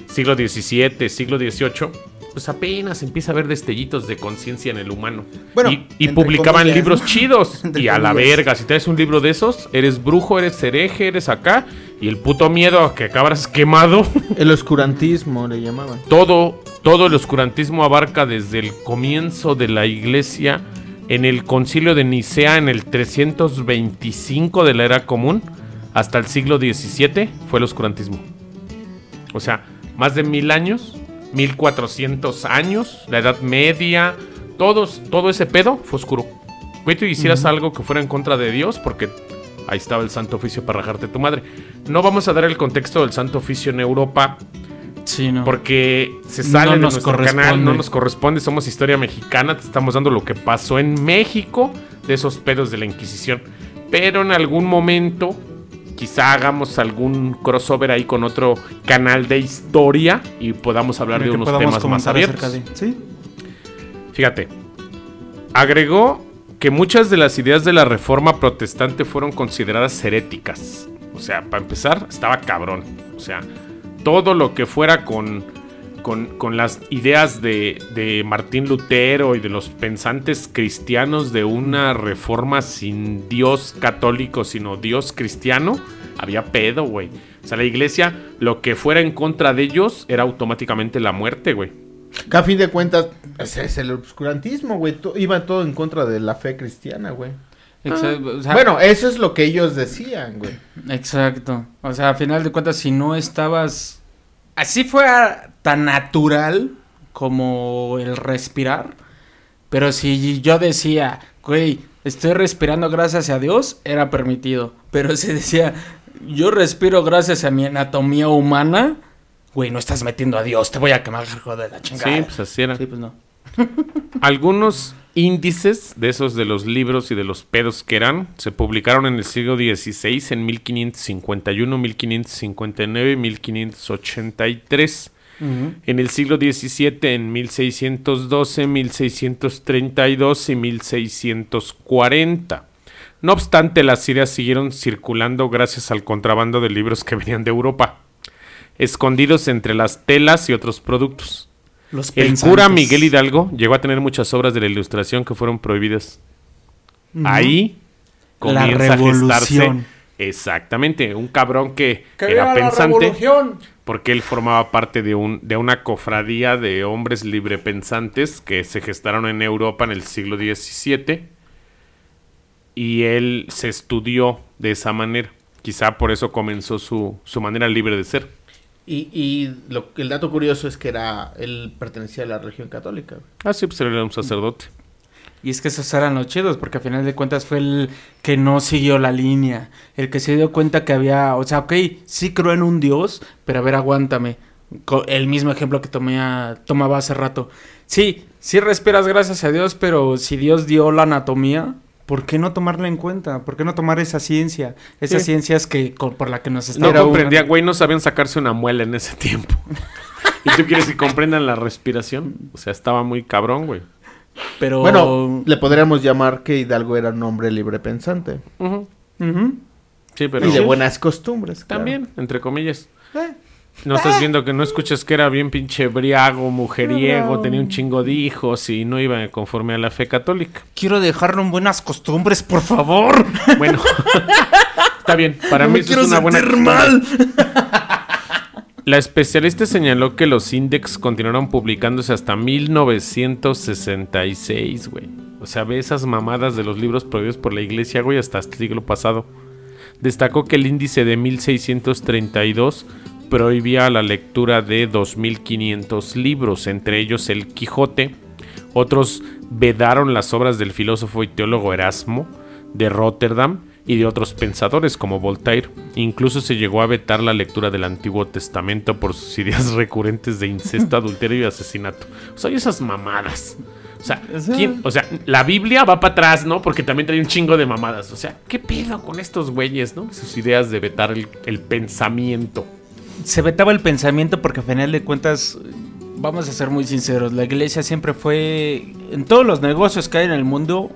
siglo XVII, siglo XVIII, pues apenas empieza a haber destellitos de conciencia en el humano. Bueno, y, publicaban comillas, libros ¿no? chidos. Entre y a la verga, si traes un libro de esos, eres brujo, eres hereje, eres acá. Y el puto miedo a que acabas quemado. El oscurantismo le llamaban. todo, todo el oscurantismo abarca desde el comienzo de la iglesia en el concilio de Nicea en el 325 de la era común hasta el siglo XVII fue el oscurantismo. O sea, más de mil años, 1400 años, la Edad Media, todos, todo ese pedo fue oscuro. Güey, tú hicieras algo que fuera en contra de Dios porque ahí estaba el Santo Oficio para rajarte tu madre. No vamos a dar el contexto del Santo Oficio en Europa Sí, no. porque se No sale de nos nuestro canal, no nos corresponde, somos historia mexicana, te estamos dando lo que pasó en México de esos pedos de la Inquisición. Pero en algún momento, quizá hagamos algún crossover ahí con otro canal de historia y podamos hablar de unos temas más abiertos. acerca de- Sí. Fíjate, agregó que muchas de las ideas de la reforma protestante fueron consideradas heréticas. O sea, para empezar, estaba cabrón. O sea, todo lo que fuera con, con, con las ideas de, de Martín Lutero y de los pensantes cristianos de una reforma sin Dios católico, sino Dios cristiano, había pedo, güey. O sea, la iglesia, lo que fuera en contra de ellos era automáticamente la muerte, güey. Que a fin de cuentas, ese es el oscurantismo, güey. Iba todo en contra de la fe cristiana, güey. Exacto. o sea, Bueno, eso es lo que ellos decían, güey. Exacto. O sea, a final de cuentas, si no estabas. Así fuera tan natural como el respirar. Pero si yo decía, güey, estoy respirando gracias a Dios, era permitido. Pero si decía, yo respiro gracias a mi anatomía humana, güey, no estás metiendo a Dios, te voy a quemar, hijo de la chingada. Sí, pues así era. Sí, pues no. Algunos índices de esos de los libros y de los pedos que eran se publicaron en el siglo XVI en 1551, 1559 y 1583. En el siglo XVII en 1612, 1632 y 1640. No obstante, las ideas siguieron circulando gracias al contrabando de libros que venían de Europa, escondidos entre las telas y otros productos. Los El pensantes. cura Miguel Hidalgo llegó a tener muchas obras de la ilustración que fueron prohibidas. Ahí La comienza a gestarse revolución. exactamente un cabrón que era pensante porque él formaba parte de un de una cofradía de hombres librepensantes que se gestaron en Europa en el siglo XVII y él se estudió de esa manera. Quizá por eso comenzó su, su manera libre de ser. Y, y lo, el dato curioso es que era él pertenecía a la religión católica. güey. Ah, sí, pues él era un sacerdote. Y es que esos eran los chidos, porque al final de cuentas fue el que no siguió la línea. El que se dio cuenta que había, o sea, ok, sí creo en un Dios, pero a ver, aguántame. El mismo ejemplo que tomé a- tomaba hace rato. Sí, sí respiras gracias a Dios, pero si Dios dio la anatomía, ¿por qué no tomarla en cuenta? ¿Por qué no tomar esa ciencia? Esas Sí. ciencias que por la que nos está No comprendía, una- güey, no sabían sacarse una muela en ese tiempo. ¿Y tú quieres que comprendan la respiración? O sea, estaba muy cabrón, güey. Pero... Bueno, le podríamos llamar que Hidalgo era un hombre libre pensante. Sí, pero y de buenas costumbres. claro. también, entre comillas. Eh, No estás viendo que no escuchas que era bien pinche briago, mujeriego, No. tenía un chingo de hijos y no iba conforme a la fe católica. Quiero dejarlo en buenas costumbres, por favor. Bueno, está bien, para No mí me eso quiero es una buena mal. La especialista señaló que los index continuaron publicándose hasta 1966, güey. O sea, ve esas mamadas de los libros prohibidos por la iglesia, güey, hasta el siglo pasado. Destacó que el índice de 1632 prohibía la lectura de 2500 libros, entre ellos el Quijote. Otros vedaron las obras del filósofo y teólogo Erasmo de Rotterdam y de otros pensadores como Voltaire. Incluso se llegó a vetar la lectura del Antiguo Testamento por sus ideas recurrentes de incesto, adulterio y asesinato. O sea, esas mamadas. O sea, ¿quién- o sea, la Biblia va para atrás, ¿no? Porque también trae un chingo de mamadas. O sea, ¿qué pedo con estos güeyes, no? Sus ideas de vetar el, el pensamiento. Se vetaba el pensamiento porque a final de cuentas, vamos a ser muy sinceros, la iglesia siempre fue, en todos los negocios que hay en el mundo,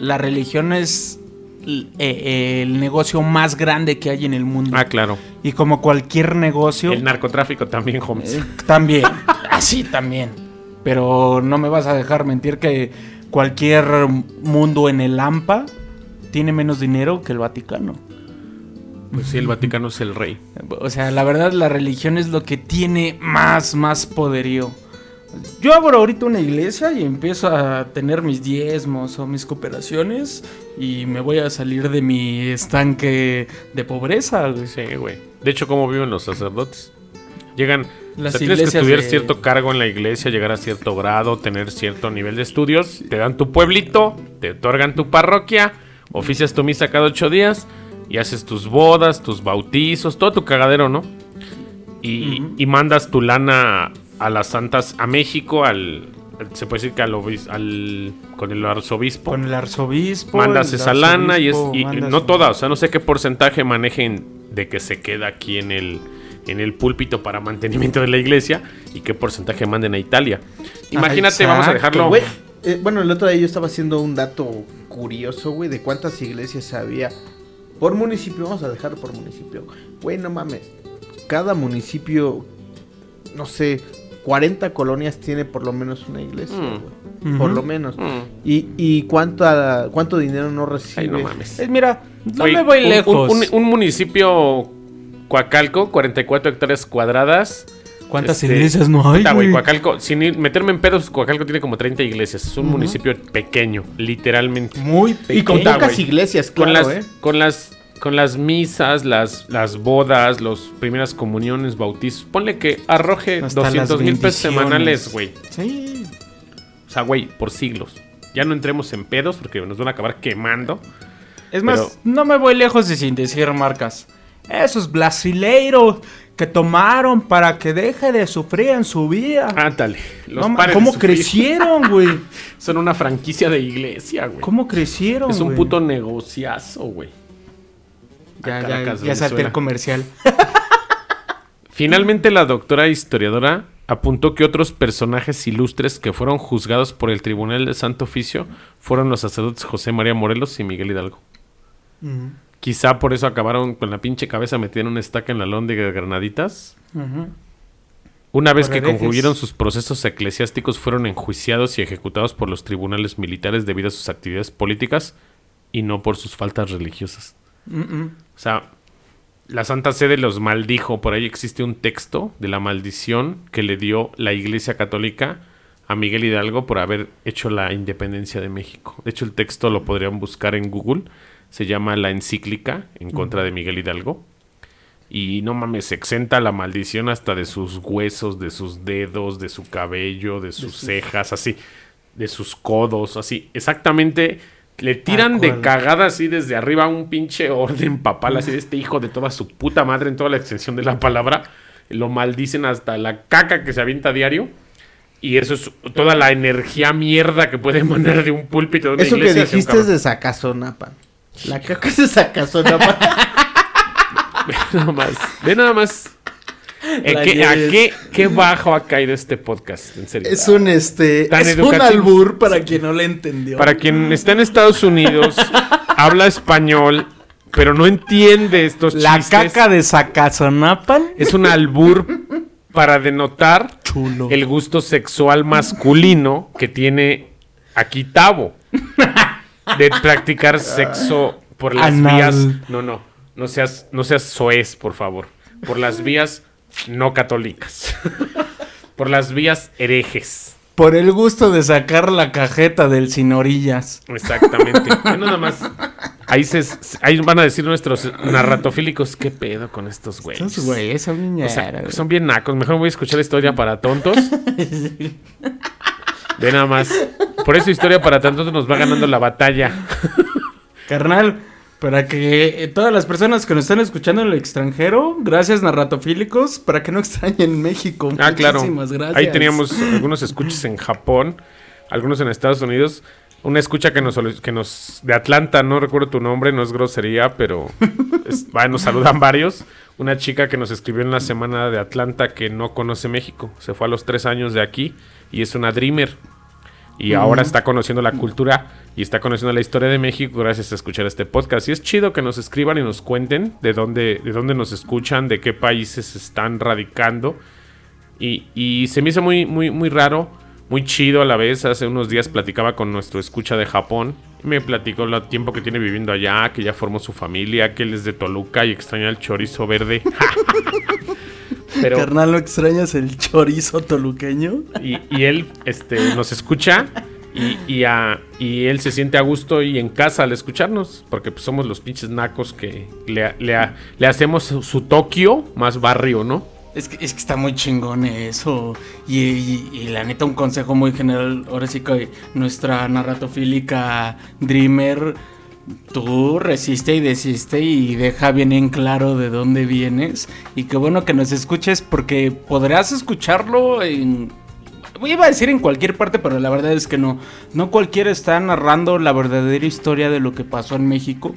la religión es l- eh, el negocio más grande que hay en el mundo. Ah, claro. Y como cualquier negocio, El narcotráfico también, Holmes. eh, también, así también. Pero no me vas a dejar mentir que cualquier mundo en el AMPA tiene menos dinero que el Vaticano. Pues sí, el Vaticano es el rey. O sea, la verdad la religión es lo que tiene más, más poderío. Yo abro ahorita una iglesia y empiezo a tener mis diezmos o mis cooperaciones y me voy a salir de mi estanque de pobreza. güey. Sí, güey. De hecho, ¿cómo viven los sacerdotes? Llegan. Las o sea, tienes que estudiar de- cierto cargo en la iglesia, llegar a cierto grado, tener cierto nivel de estudios. Te dan tu pueblito, te otorgan tu parroquia, oficias tu misa cada ocho días y haces tus bodas, tus bautizos, todo tu cagadero, ¿no? Y, y mandas tu lana a las santas, a México, al. Se puede decir que al, obis- al con el arzobispo Con el arzobispo. mandas el esa lana y es y- no toda, o sea, no sé qué porcentaje manejen de que se queda aquí en el en el púlpito para mantenimiento de la iglesia y qué porcentaje manden a Italia. Imagínate, vamos a dejarlo eh, bueno, el otro día yo estaba haciendo un dato curioso, güey, de cuántas iglesias había por municipio. Vamos a dejarlo por municipio. Güey, no mames. Cada municipio, no sé, 40 colonias tiene por lo menos una iglesia, Mm. güey. Por lo menos. Mm. ¿Y, y cuánta, cuánto dinero no recibe? Ay, no mames. Eh, mira, no Güey, me voy un- lejos. Un, un- un municipio Coacalco, 44 hectáreas cuadradas. ¿Cuántas Este, iglesias no hay? Puta, güey? Coacalco, sin ir- meterme en pedos, Coacalco tiene como 30 iglesias. Es un municipio pequeño, literalmente. Muy Y con pocas iglesias, con claro, las ¿eh? con las con las misas, las, las bodas, las primeras comuniones, bautizos. Ponle que arroje Hasta las 200 mil pesos semanales, güey. Sí. O sea, güey, por siglos. Ya no entremos en pedos porque nos van a acabar quemando. Es más, Pero- no me voy lejos de sin decir marcas. Esos brasileiros que tomaron para que deje de sufrir en su vida. Ándale. Los No ¿Cómo crecieron, güey? Son una franquicia de iglesia, güey. ¿Cómo crecieron? Es un puto negociazo, güey. Ya, ya, salté el comercial. Finalmente, la doctora historiadora apuntó que otros personajes ilustres que fueron juzgados por el Tribunal de Santo Oficio fueron los sacerdotes José María Morelos y Miguel Hidalgo. Quizá por eso acabaron con la pinche cabeza metida en una estaca en la lóndiga de Granaditas. Una vez que concluyeron sus procesos eclesiásticos, fueron enjuiciados y ejecutados por los tribunales militares debido a sus actividades políticas y no por sus faltas religiosas. O sea, la Santa Sede los maldijo. Por ahí existe un texto de la maldición que le dio la Iglesia Católica a Miguel Hidalgo por haber hecho la independencia de México. De hecho, el texto lo podrían buscar en Google. Se llama La Encíclica en contra de Miguel Hidalgo. Y no mames, se exenta la maldición hasta de sus huesos, de sus dedos, de su cabello, de sus cejas, así, de sus codos, así. Exactamente, le tiran de cagada así desde arriba un pinche orden papal, así de este hijo de toda su puta madre en toda la extensión de la palabra. Lo maldicen hasta la caca que se avienta a diario. Y eso es toda la energía mierda que puede emanar de un púlpito de una Eso que iglesia dijiste es de Zacazonapa. La caca es de Zacazonapa. Ve nada más. Ve nada más. Eh, La ¿qué- ¿A qué, qué bajo ha caído este podcast? En serio. Es un este. Es un albur para quien no le entendió. Para quien está en Estados Unidos, habla español, pero no entiende estos la chistes. caca de Zacazonapan. Es un albur para denotar Chulo. el gusto sexual masculino que tiene aquí Tavo. De practicar sexo por las Anal. vías. No, no. No seas, no seas soez, por favor. Por las vías no católicas. por las vías herejes. Por el gusto de sacar la cajeta del sin orillas. Exactamente. Yo nada más. Ahí, se, ahí van a decir nuestros narratofílicos, ¿qué pedo con estos güeyes? Esos güeyes son O niñeras, sea, güey. son bien nacos. Mejor voy a escuchar historia para tontos. Ve nada más. Por eso historia para tontos nos va ganando la batalla. Carnal, para que eh, todas las personas que nos están escuchando en el extranjero, gracias narratofílicos, para que no extrañen México. Ah, claro. Muchísimas gracias. Ahí teníamos algunos escuches en Japón, algunos en Estados Unidos. Una escucha que nos, solu- que nos de Atlanta, no recuerdo tu nombre, no es grosería, pero es- va, nos saludan varios. Una chica que nos escribió en la semana de Atlanta que no conoce México, se fue a los tres años de aquí y es una dreamer. Y ahora está conociendo la cultura y está conociendo la historia de México gracias a escuchar este podcast. Y es chido que nos escriban y nos cuenten de dónde, de dónde nos escuchan, de qué países están radicando. Y, y se me hizo muy, muy, muy raro, muy chido a la vez. Hace unos días platicaba con nuestro escucha de Japón. Y me platicó el tiempo que tiene viviendo allá, que ya formó su familia, que él es de Toluca y extraña el chorizo verde. Pero, Carnal, ¿no extrañas el chorizo toluqueño? y, y él este, nos escucha y, y, a- y él se siente a gusto y en casa al escucharnos, porque pues, somos los pinches nacos que le, le- le hacemos su, su Tokio más barrio, ¿no? Es que, es que está muy chingón eso. Y, y- y la neta, un consejo muy general. Ahora sí que nuestra narratofílica Dreamer, tú resiste y desiste y deja bien en claro de dónde vienes. Y qué bueno que nos escuches porque podrás escucharlo en... Iba a decir en cualquier parte, pero la verdad es que no. No cualquiera está narrando la verdadera historia de lo que pasó en México.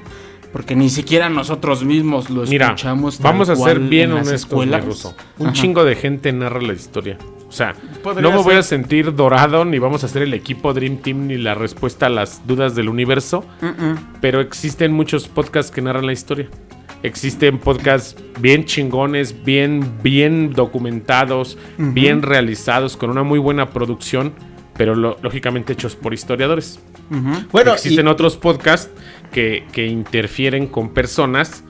Porque ni siquiera nosotros mismos lo Mira, escuchamos. tal vamos a ser bien honestos, escuelas. mi ruso. Un Ajá. chingo de gente narra la historia. O sea, Podría no me voy a sentir dorado, ni vamos a ser el equipo Dream Team, ni la respuesta a las dudas del universo. Pero existen muchos podcasts que narran la historia. Existen podcasts bien chingones, bien, bien documentados, bien realizados, con una muy buena producción, pero lo- lógicamente hechos por historiadores. Bueno, Existen y- otros podcasts que, que interfieren con personas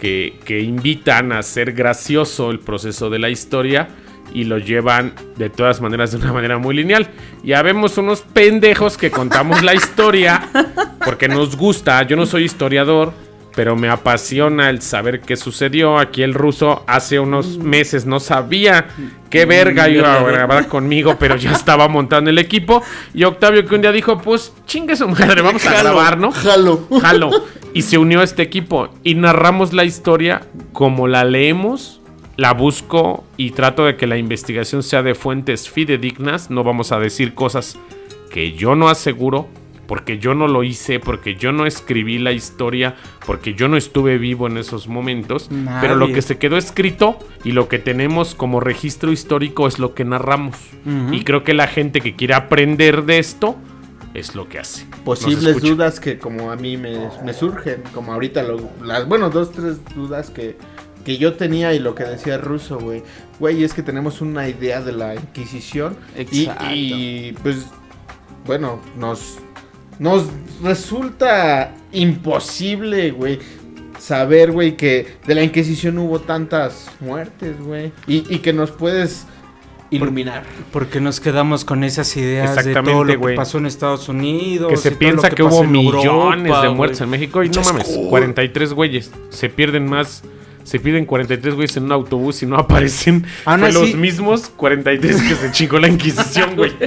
que, que invitan a hacer gracioso el proceso de la historia y lo llevan de todas maneras de una manera muy lineal. Y habemos unos pendejos que contamos la historia porque nos gusta. Yo no soy historiador, pero me apasiona el saber qué sucedió. Aquí el ruso hace unos meses no sabía qué verga iba a grabar conmigo, pero ya estaba montando el equipo. Y Octavio que un día dijo, pues chingue su madre, vamos a grabar, ¿no? Jalo. Jalo. Y se unió a este equipo. Y narramos la historia como la leemos, la busco y trato de que la investigación sea de fuentes fidedignas. No vamos a decir cosas que yo no aseguro, porque yo no lo hice, porque yo no escribí la historia, porque yo no estuve vivo en esos momentos. Nadie. Pero lo que se quedó escrito y lo que tenemos como registro histórico es lo que narramos. Y creo que la gente que quiere aprender de esto es lo que hace. Posibles dudas que como a mí me, me surgen, como ahorita lo- las, bueno, dos, tres dudas que, que yo tenía y lo que decía Russo, güey. Güey, es que tenemos una idea de la Inquisición y, Exacto. y, pues, bueno, nos, nos resulta imposible, güey. Saber, güey, que de la Inquisición hubo tantas muertes, güey. Y, y que nos puedes iluminar. Porque nos quedamos con esas ideas de todo lo que güey. pasó en Estados Unidos. Que se piensa que, hubo millones Europa, de güey. muertos en México y no mames, 43 güeyes. Se pierden más, se piden 43 güeyes en un autobús y no aparecen Aún Fue así- los mismos 43 que se chingó la Inquisición, güey.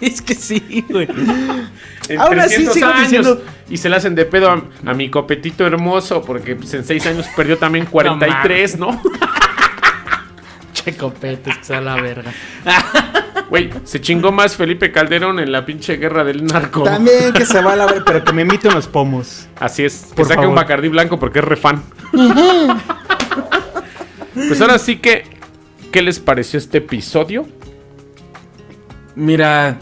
Es que sí, güey. En así 300 sigo años. diciendo- Y se le hacen de pedo a, a mi copetito hermoso porque pues, en 6 años perdió también 43, ¿no? Che copetes, que sea la verga. Güey, se chingó más Felipe Calderón en la pinche guerra del narco. También que se va a la verga, pero que me emite unos pomos. Así es, que Por saque un. Bacardí blanco porque es refan. Pues ahora sí que, ¿qué les pareció este episodio? Mira,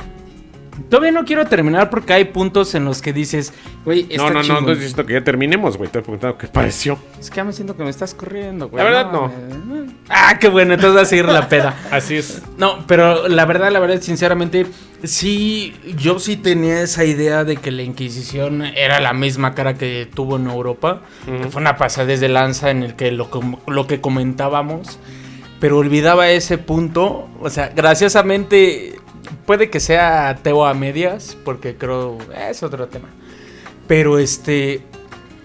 todavía no quiero terminar porque hay puntos en los que dices, güey, está No, no, no, chingón. no necesito que ya terminemos, güey. Te he preguntado qué pareció. Es que ya me siento que me estás corriendo, güey. La verdad, no. eh, Ah, qué bueno, entonces va a seguir la peda. Así es. No, pero la verdad, la verdad, sinceramente, sí, yo sí tenía esa idea de que la Inquisición era la misma cara que tuvo en Europa, que fue una pasada desde lanza en el que lo, lo que comentábamos, pero olvidaba ese punto, o sea, graciosamente puede que sea ateo a medias, porque creo es otro tema, pero este...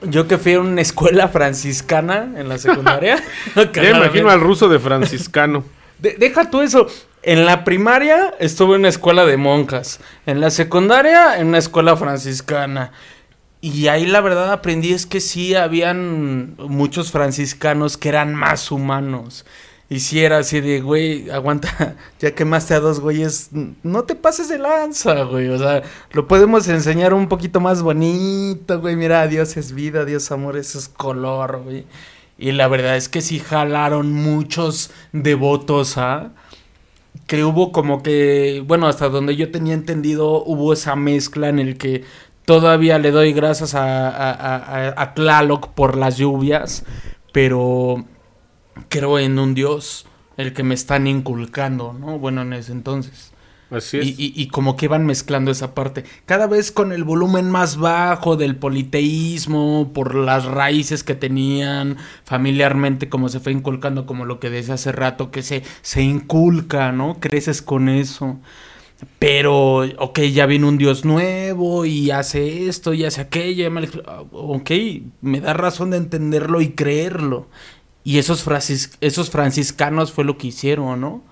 Yo que fui a una escuela franciscana en la secundaria. Ya imagino al ruso de franciscano. De- deja tú eso. En la primaria estuve en una escuela de monjas. En la secundaria, en una escuela franciscana. Y ahí la verdad aprendí es que sí habían muchos franciscanos que eran más humanos. Y si era así de, güey, aguanta, ya quemaste a dos güeyes, no te pases de lanza, güey. O sea, lo podemos enseñar un poquito más bonito, güey. Mira, Dios es vida, Dios amor, eso es color, güey. Y la verdad es que sí jalaron muchos devotos a que hubo como que, bueno, hasta donde yo tenía entendido, hubo esa mezcla en el que todavía le doy gracias a, a, a- a Tlaloc por las lluvias, pero creo en un Dios, el que me están inculcando, ¿no? Bueno, en ese entonces. Así es. Y, y- y como que van mezclando esa parte. Cada vez con el volumen más bajo del politeísmo, por las raíces que tenían familiarmente, como se fue inculcando, como lo que decía hace rato, que se, se inculca, ¿no? Creces con eso. Pero, ok, ya viene un Dios nuevo y hace esto y hace aquello. me- Ok, me da razón de entenderlo y creerlo. Y esos, francis- esos franciscanos fue lo que hicieron, ¿no?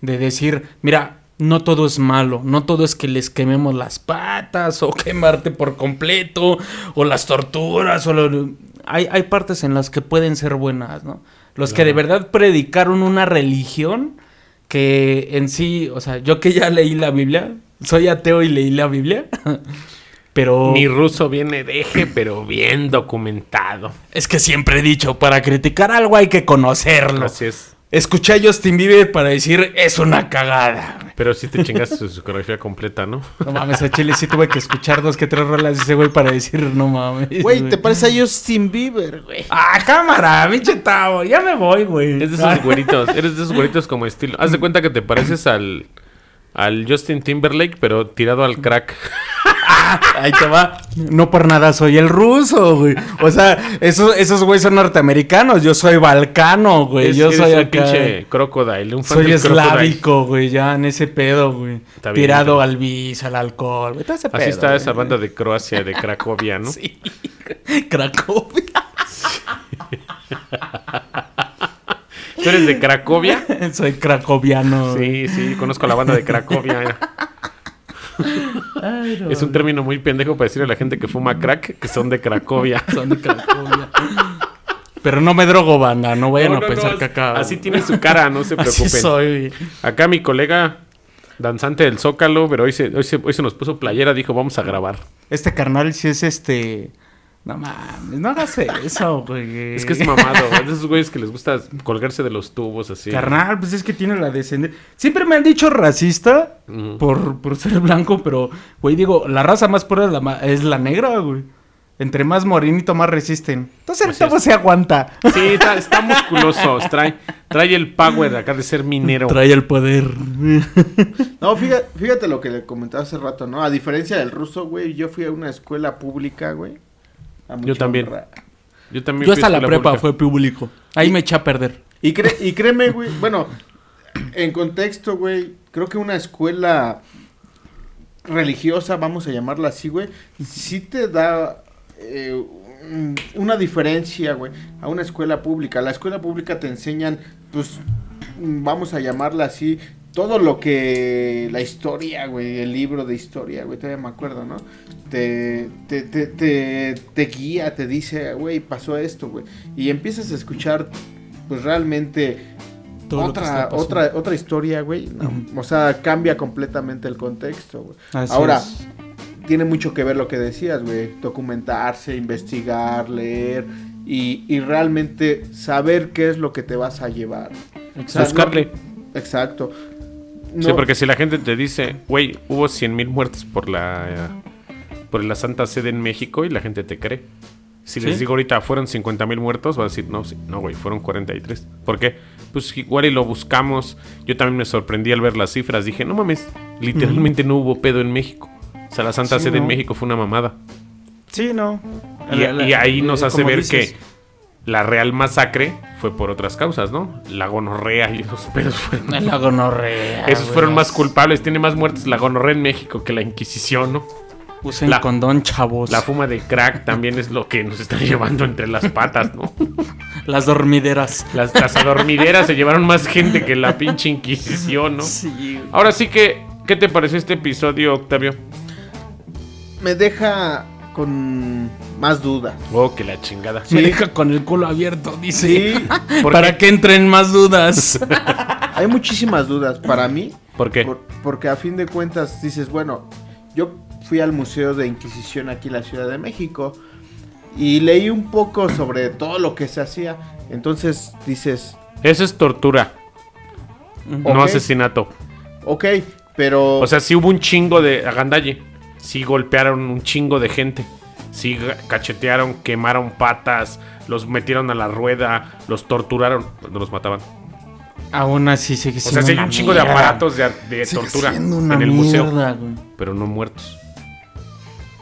De decir, mira, no todo es malo, no todo es que les quememos las patas o quemarte por completo o las torturas o lo- hay, hay partes en las que pueden ser buenas, ¿no? Los que de verdad predicaron una religión que en sí, o sea, yo que ya leí la Biblia, soy ateo y leí la Biblia, pero Mi ruso viene de eje, pero bien documentado. es que siempre he dicho, para criticar algo hay que conocerlo. Así es. Escuché a Justin Bieber para decir, es una cagada. Pero sí te chingaste su discografía completa, ¿no? No mames, a Chile sí tuve que escuchar dos que tres rolas de ese güey para decir, no mames. Güey, te parece a Justin Bieber, güey. Ah, cámara, pinche Tavo, ya me voy, güey. Es de esos güeritos, eres de esos güeritos como estilo. Haz de cuenta que te pareces al, al Justin Timberlake, pero tirado al crack. Ahí te va. No por nada soy el ruso, güey. O sea, esos, esos güeyes son norteamericanos. Yo soy balcano, güey. Es- Yo soy un acá. pinche crocodile, un fan Soy eslávico, güey, ya en ese pedo, güey. Está bien, Tirado está al bis, al alcohol, güey. todo ese Así pedo, está güey. esa banda de Croacia, de Cracovia, ¿no? Sí. Cracovia. ¿Tú eres de Cracovia? Soy cracoviano. güey. Sí, sí, conozco la banda de Cracovia. Es un término muy pendejo para decirle a la gente que fuma crack que son de Cracovia. Son de Cracovia. Pero no me drogo, banda. No vayan No, a no, pensar no, que acá. Así tiene su cara, no se Así preocupen. soy. Acá mi colega danzante del Zócalo, pero hoy se, hoy se, hoy se nos puso playera, dijo vamos a grabar. Este carnal sí es este. No mames, no hagas eso, güey. Es que es mamado, es de esos güeyes que les gusta colgarse de los tubos así. Carnal, pues es que tiene la descendencia. Siempre me han dicho racista por, por ser blanco, pero, güey, digo, la raza más pura es la, ma- es la negra, güey. Entre más morenito, más resisten. Entonces, Así ahorita es. se aguanta. Sí, está, está musculoso, trae, trae el power acá de ser minero. Trae el poder. No, fíjate, fíjate lo que le comentaba hace rato, ¿no? A diferencia del ruso, güey, yo fui a una escuela pública, güey. A mucha también. honra. Yo también Yo hasta la prepa pública. fue público. Ahí me eché a perder. Y, cre- y créeme, güey, bueno, en contexto, güey, creo que una escuela religiosa, vamos a llamarla así, güey, sí te da eh, un- una diferencia, güey, a una escuela pública. La escuela pública te enseñan, pues, mm, vamos a llamarla así, todo lo que la historia, güey, el libro de historia, güey, todavía me acuerdo, ¿no? Te, te, te, te, te guía, te dice, güey, pasó esto, güey. Y empiezas a escuchar, pues realmente Todo otra, otra, otra historia, güey. O sea, cambia completamente el contexto, güey. Ahora, es. tiene mucho que ver lo que decías, güey. Documentarse, investigar, leer. y, y realmente saber qué es lo que te vas a llevar. O sea, Buscarle. no- exacto. Sí, porque si la gente te dice, güey, hubo 100 mil muertos por la, eh, por la Santa Sede en México y la gente te cree. Si les digo ahorita fueron 50 mil muertos, va a decir, no, sí, no, güey, fueron 43. ¿Por qué? Pues igual y lo buscamos. Yo también me sorprendí al ver las cifras. Dije, no mames, literalmente no hubo pedo en México. O sea, la Santa Sí, Sede en. México fue una mamada. Sí, no. Y, y ahí nos hace Como ver dices, que la real masacre fue por otras causas, ¿no? La gonorrea y esos pedos fueron La gonorrea. esos güey. fueron más culpables. Tiene más muertes la gonorrea en México que la Inquisición, ¿no? Usen La- condón, chavos. La fuma de crack también es lo que nos está llevando entre las patas, ¿no? Las dormideras. Las, las adormideras se llevaron más gente que la pinche Inquisición, ¿no? Sí. Ahora sí que, ¿qué te pareció este episodio, Octavio? me deja con más dudas. Oh, que la chingada. Me deja con el culo abierto, dice. Sí, ¿Por Para qué? que entren más dudas. hay muchísimas dudas para mí. ¿Por qué? por- porque a fin de cuentas dices, bueno, yo fui al Museo de Inquisición aquí en la Ciudad de México y leí un poco sobre todo lo que se hacía. Entonces dices, Eso es tortura, no asesinato. ok, pero... O sea, sí hubo un chingo de agandalle. Sí golpearon un chingo de gente. Sí cachetearon, quemaron patas, los metieron a la rueda, los torturaron. No los mataban. Aún así sigue O siendo sea, sí hay un chingo de aparatos de, tortura en el museo, güey. pero no muertos.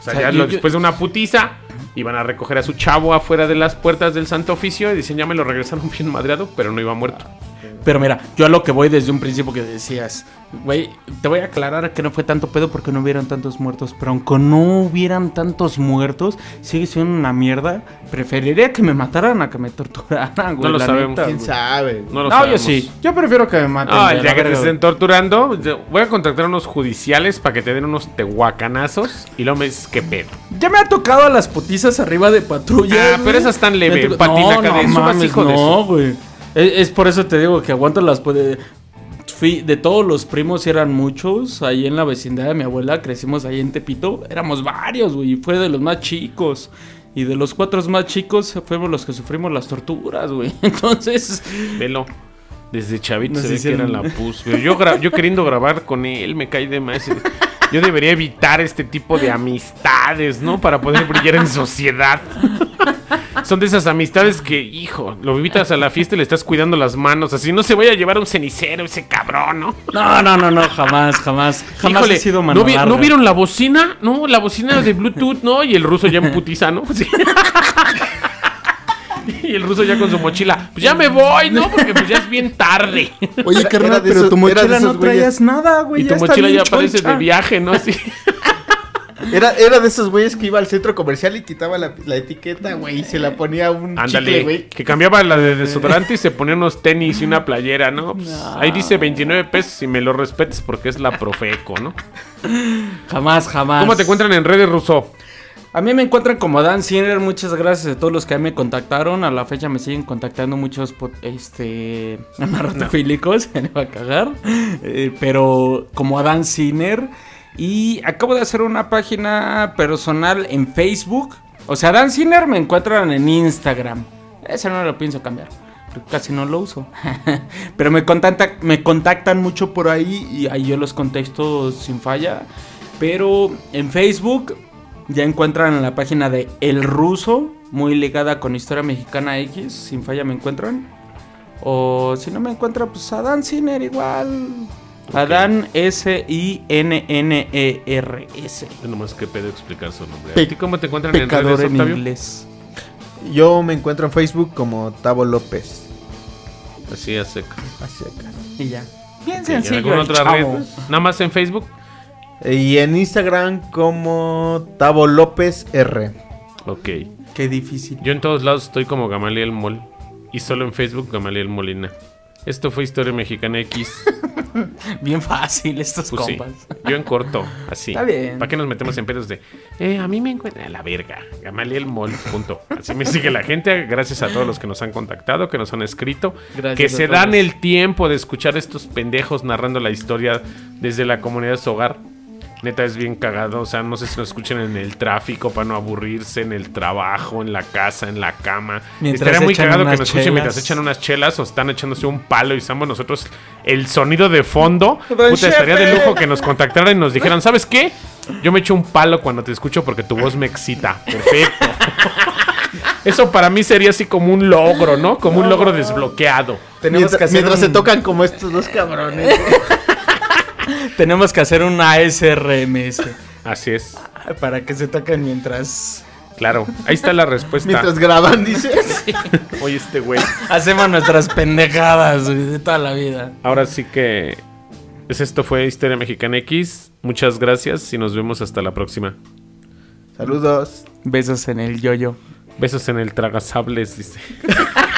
O sea, O sea, ya yo- lo- después de una putiza, iban a recoger a su chavo afuera de las puertas del Santo Oficio y dicen, ya me lo regresaron bien madreado, pero no iba muerto. Pero mira, yo a lo que voy desde un principio que decías, güey, te voy a aclarar que no fue tanto pedo porque no hubieran tantos muertos, pero aunque no hubieran tantos muertos, sigue siendo una mierda. Preferiría que me mataran a que me torturaran, güey. No lo la sabemos. neta, ¿Quién güey. sabe? No lo No, sabemos. yo sí. Yo prefiero que me maten. Ah, la que te estén torturando, voy a contratar unos judiciales para que te den unos tehuacanazos y luego me dices qué pedo. Ya me ha tocado a las putizas arriba de patrulla. Ah, pero esas están leve, Me patina no, no mames, hijo de no, su- güey. Es, es por eso te digo que aguanto las puede. Fui, de todos los primos eran muchos. Ahí en la vecindad de mi abuela, crecimos ahí en Tepito. Éramos varios, güey. y Fue de los más chicos. Y de los cuatro más chicos fuimos los que sufrimos las torturas, güey. Entonces, Velo. Desde chavito se ve que era la pus. Yo, yo queriendo grabar con él, me cae de más. Yo debería evitar este tipo de amistades, ¿no? Para poder brillar en sociedad. Son de esas amistades que, hijo, lo invitas a la fiesta y le estás cuidando las manos. Así no se vaya a llevar un cenicero ese cabrón, ¿no? no, no, no, no, jamás, jamás. Jamás Híjole, he sido ¿no, vi-. ¿no vieron la bocina? No, la bocina de Bluetooth, ¿no? Y el ruso ya en putiza, ¿no? Sí. Y el ruso ya con su mochila. Pues ya me voy, ¿no? Porque pues ya es bien tarde. Oye, carnal, pero esos- tu mochila no traías nada, güey. Y tu mochila ya parece choncha. de viaje, ¿no? Así. Era, era de esos güeyes que iba al centro comercial y quitaba la, la etiqueta, güey, y se la ponía un chicle, güey. Que cambiaba la de desodorante y se ponía unos tenis y una playera, ¿no? Pues, Ahí dice 29 pesos y me lo respetes porque es la Profeco, ¿no? Jamás, jamás. ¿Cómo te encuentran en redes, Ruso? A mí me encuentran como Dan Sinner, muchas gracias a todos los que me contactaron. A la fecha me siguen contactando muchos este narratofílicos, me va a cagar. Eh, pero como Dan Sinner. Y acabo de hacer una página personal en Facebook. O sea, Dan Sinner me encuentran en Instagram. Ese no lo pienso cambiar. Casi no lo uso. Pero me contacta- me contactan mucho por ahí y ahí yo los contesto sin falla. Pero en Facebook ya encuentran la página de El Ruso, muy ligada con Historia Mexicana X, sin falla me encuentran. O si no me encuentran, pues Adán Sinner igual. Adán S-I-N-N-E-R-S. Yo nomás que pedo explicar su nombre. Pe- ¿A ti cómo te encuentran en redes, en Octavio? inglés. Yo me encuentro en Facebook como Tavo López. Así a seca. Así acá. Y ya. Bien ¿Y en sencillo. alguna otra red? ¿Nada más en Facebook? Y en Instagram como Tavo López R. Ok. Qué difícil. Yo en todos lados estoy como Gamaliel Mol. Y solo en Facebook Gamaliel Molina. Esto fue Historia Mexicana X. Bien fácil estos Pues sí. compas. Yo en corto, así. Está bien. ¿Para qué nos metemos en pedos de, eh, a mí me encuentra a la verga? Gamaliel Mol, punto. Así me sigue la gente. Gracias a todos los que nos han contactado, que nos han escrito. Gracias que se todos. dan el tiempo de escuchar estos pendejos narrando la historia desde la comunidad de su hogar. Neta es bien cagado. O sea, no sé si nos escuchan en el tráfico para no aburrirse, en el trabajo, en la casa, en la cama. Mientras Estaría muy cagado que nos escuchen mientras echan unas chelas o están echándose un palo y estamos nosotros el sonido de fondo. Puta, estaría de lujo que nos contactaran y nos dijeran, ¿sabes qué? Yo me echo un palo cuando te escucho porque tu voz me excita. Perfecto. Eso para mí sería así como un logro, ¿no? Como un logro desbloqueado. Tenemos mientras que hacer mientras se tocan como estos dos cabrones. Tenemos que hacer un ASRMS Así es. para que se toquen mientras Claro. Ahí está la respuesta. mientras graban, dices. Oye, este güey. hacemos nuestras pendejadas güey, de toda la vida. Ahora sí que. Pues esto fue Historia Mexicana X. Muchas gracias y nos vemos hasta la próxima. Saludos. Besos en el yoyo. Besos en el tragasables, dice.